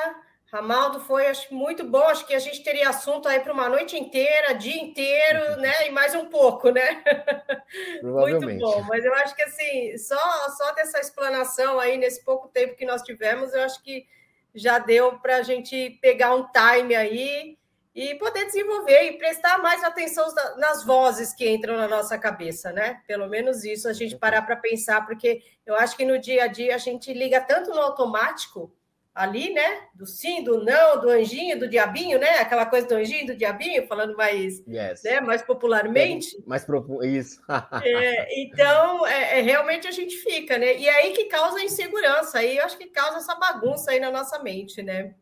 Ramaldo, foi acho, muito bom. Acho que a gente teria assunto aí para uma noite inteira, dia inteiro, né? E mais um pouco, né? muito bom. Mas eu acho que assim, só, só dessa explanação aí, nesse pouco tempo que nós tivemos, eu acho que já deu para a gente pegar um time aí e poder desenvolver e prestar mais atenção nas vozes que entram na nossa cabeça, né? Pelo menos isso, a gente parar para pensar, porque eu acho que no dia a dia a gente liga tanto no automático ali, né? Do sim, do não, do anjinho, do diabinho, né? Aquela coisa do anjinho, do diabinho, falando mais, yes. né? mais popularmente. Mais profundo, isso. é, então, é, é, realmente a gente fica, né? E é aí que causa insegurança, aí eu acho que causa essa bagunça aí na nossa mente, né?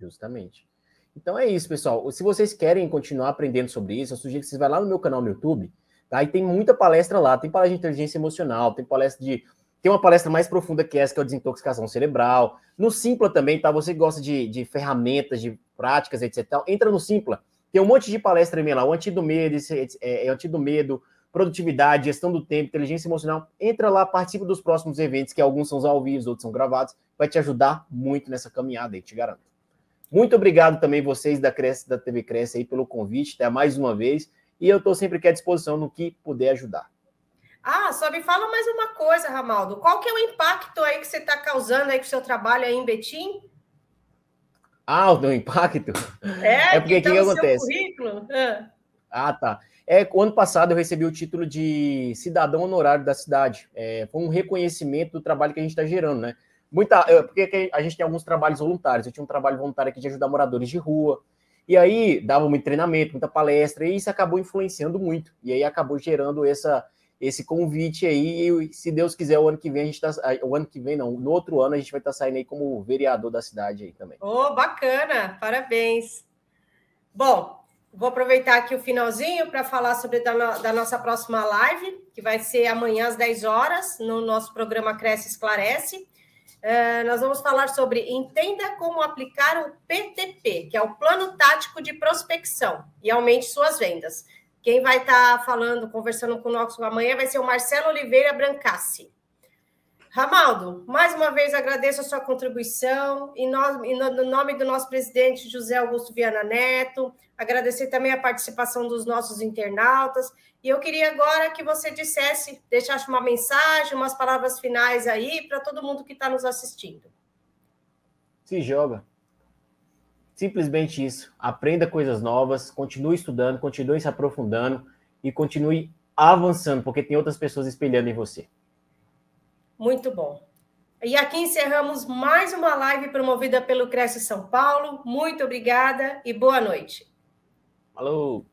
Justamente. Então é isso, pessoal. Se vocês querem continuar aprendendo sobre isso, eu sugiro que vocês vá lá no meu canal no YouTube, tá? E tem muita palestra lá, tem palestra de inteligência emocional, tem palestra de tem uma palestra mais profunda que essa, que é a desintoxicação cerebral. No Simpla também, tá? Você gosta de, de ferramentas, de práticas, etc. Entra no Simpla. Tem um monte de palestra também lá. O anti do medo, é, é, anti do medo, produtividade, gestão do tempo, inteligência emocional. Entra lá, participa dos próximos eventos, que alguns são ao vivo, outros são gravados. Vai te ajudar muito nessa caminhada aí, te garanto. Muito obrigado também vocês da Cresce, da TV Cresce aí pelo convite, até mais uma vez. E eu estou sempre aqui à disposição no que puder ajudar. Ah, só me fala mais uma coisa, Ramaldo. Qual que é o impacto aí que você está causando aí com o seu trabalho aí em Betim? Ah, o impacto? É, é porque o que, que acontece? Currículo? Ah. ah, tá. É, o ano passado eu recebi o título de cidadão honorário da cidade. É, foi um reconhecimento do trabalho que a gente está gerando, né? Muita, porque a gente tem alguns trabalhos voluntários. Eu tinha um trabalho voluntário aqui de ajudar moradores de rua. E aí dava muito treinamento, muita palestra, e isso acabou influenciando muito. E aí acabou gerando essa, esse convite aí. E se Deus quiser, o ano que vem a gente tá. O ano que vem, não, no outro ano a gente vai estar tá saindo aí como vereador da cidade aí também. Oh, bacana! Parabéns! Bom, vou aproveitar aqui o finalzinho para falar sobre da, da, nossa próxima live, que vai ser amanhã às 10 horas, no nosso programa Cresce Esclarece. Uh, nós vamos falar sobre entenda como aplicar o PTP, que é o Plano Tático de Prospecção, e aumente suas vendas. Quem vai estar tá falando, conversando conosco amanhã vai ser o Marcelo Oliveira Brancassi. Ramaldo, mais uma vez agradeço a sua contribuição, em nome, no nome do nosso presidente José Augusto Viana Neto, agradecer também a participação dos nossos internautas, e eu queria agora que você dissesse, deixasse uma mensagem, umas palavras finais aí para todo mundo que está nos assistindo. Se joga. Simplesmente isso. Aprenda coisas novas, continue estudando, continue se aprofundando e continue avançando, porque tem outras pessoas espelhando em você. Muito bom. E aqui encerramos mais uma live promovida pelo Cresce São Paulo. Muito obrigada e boa noite. Falou!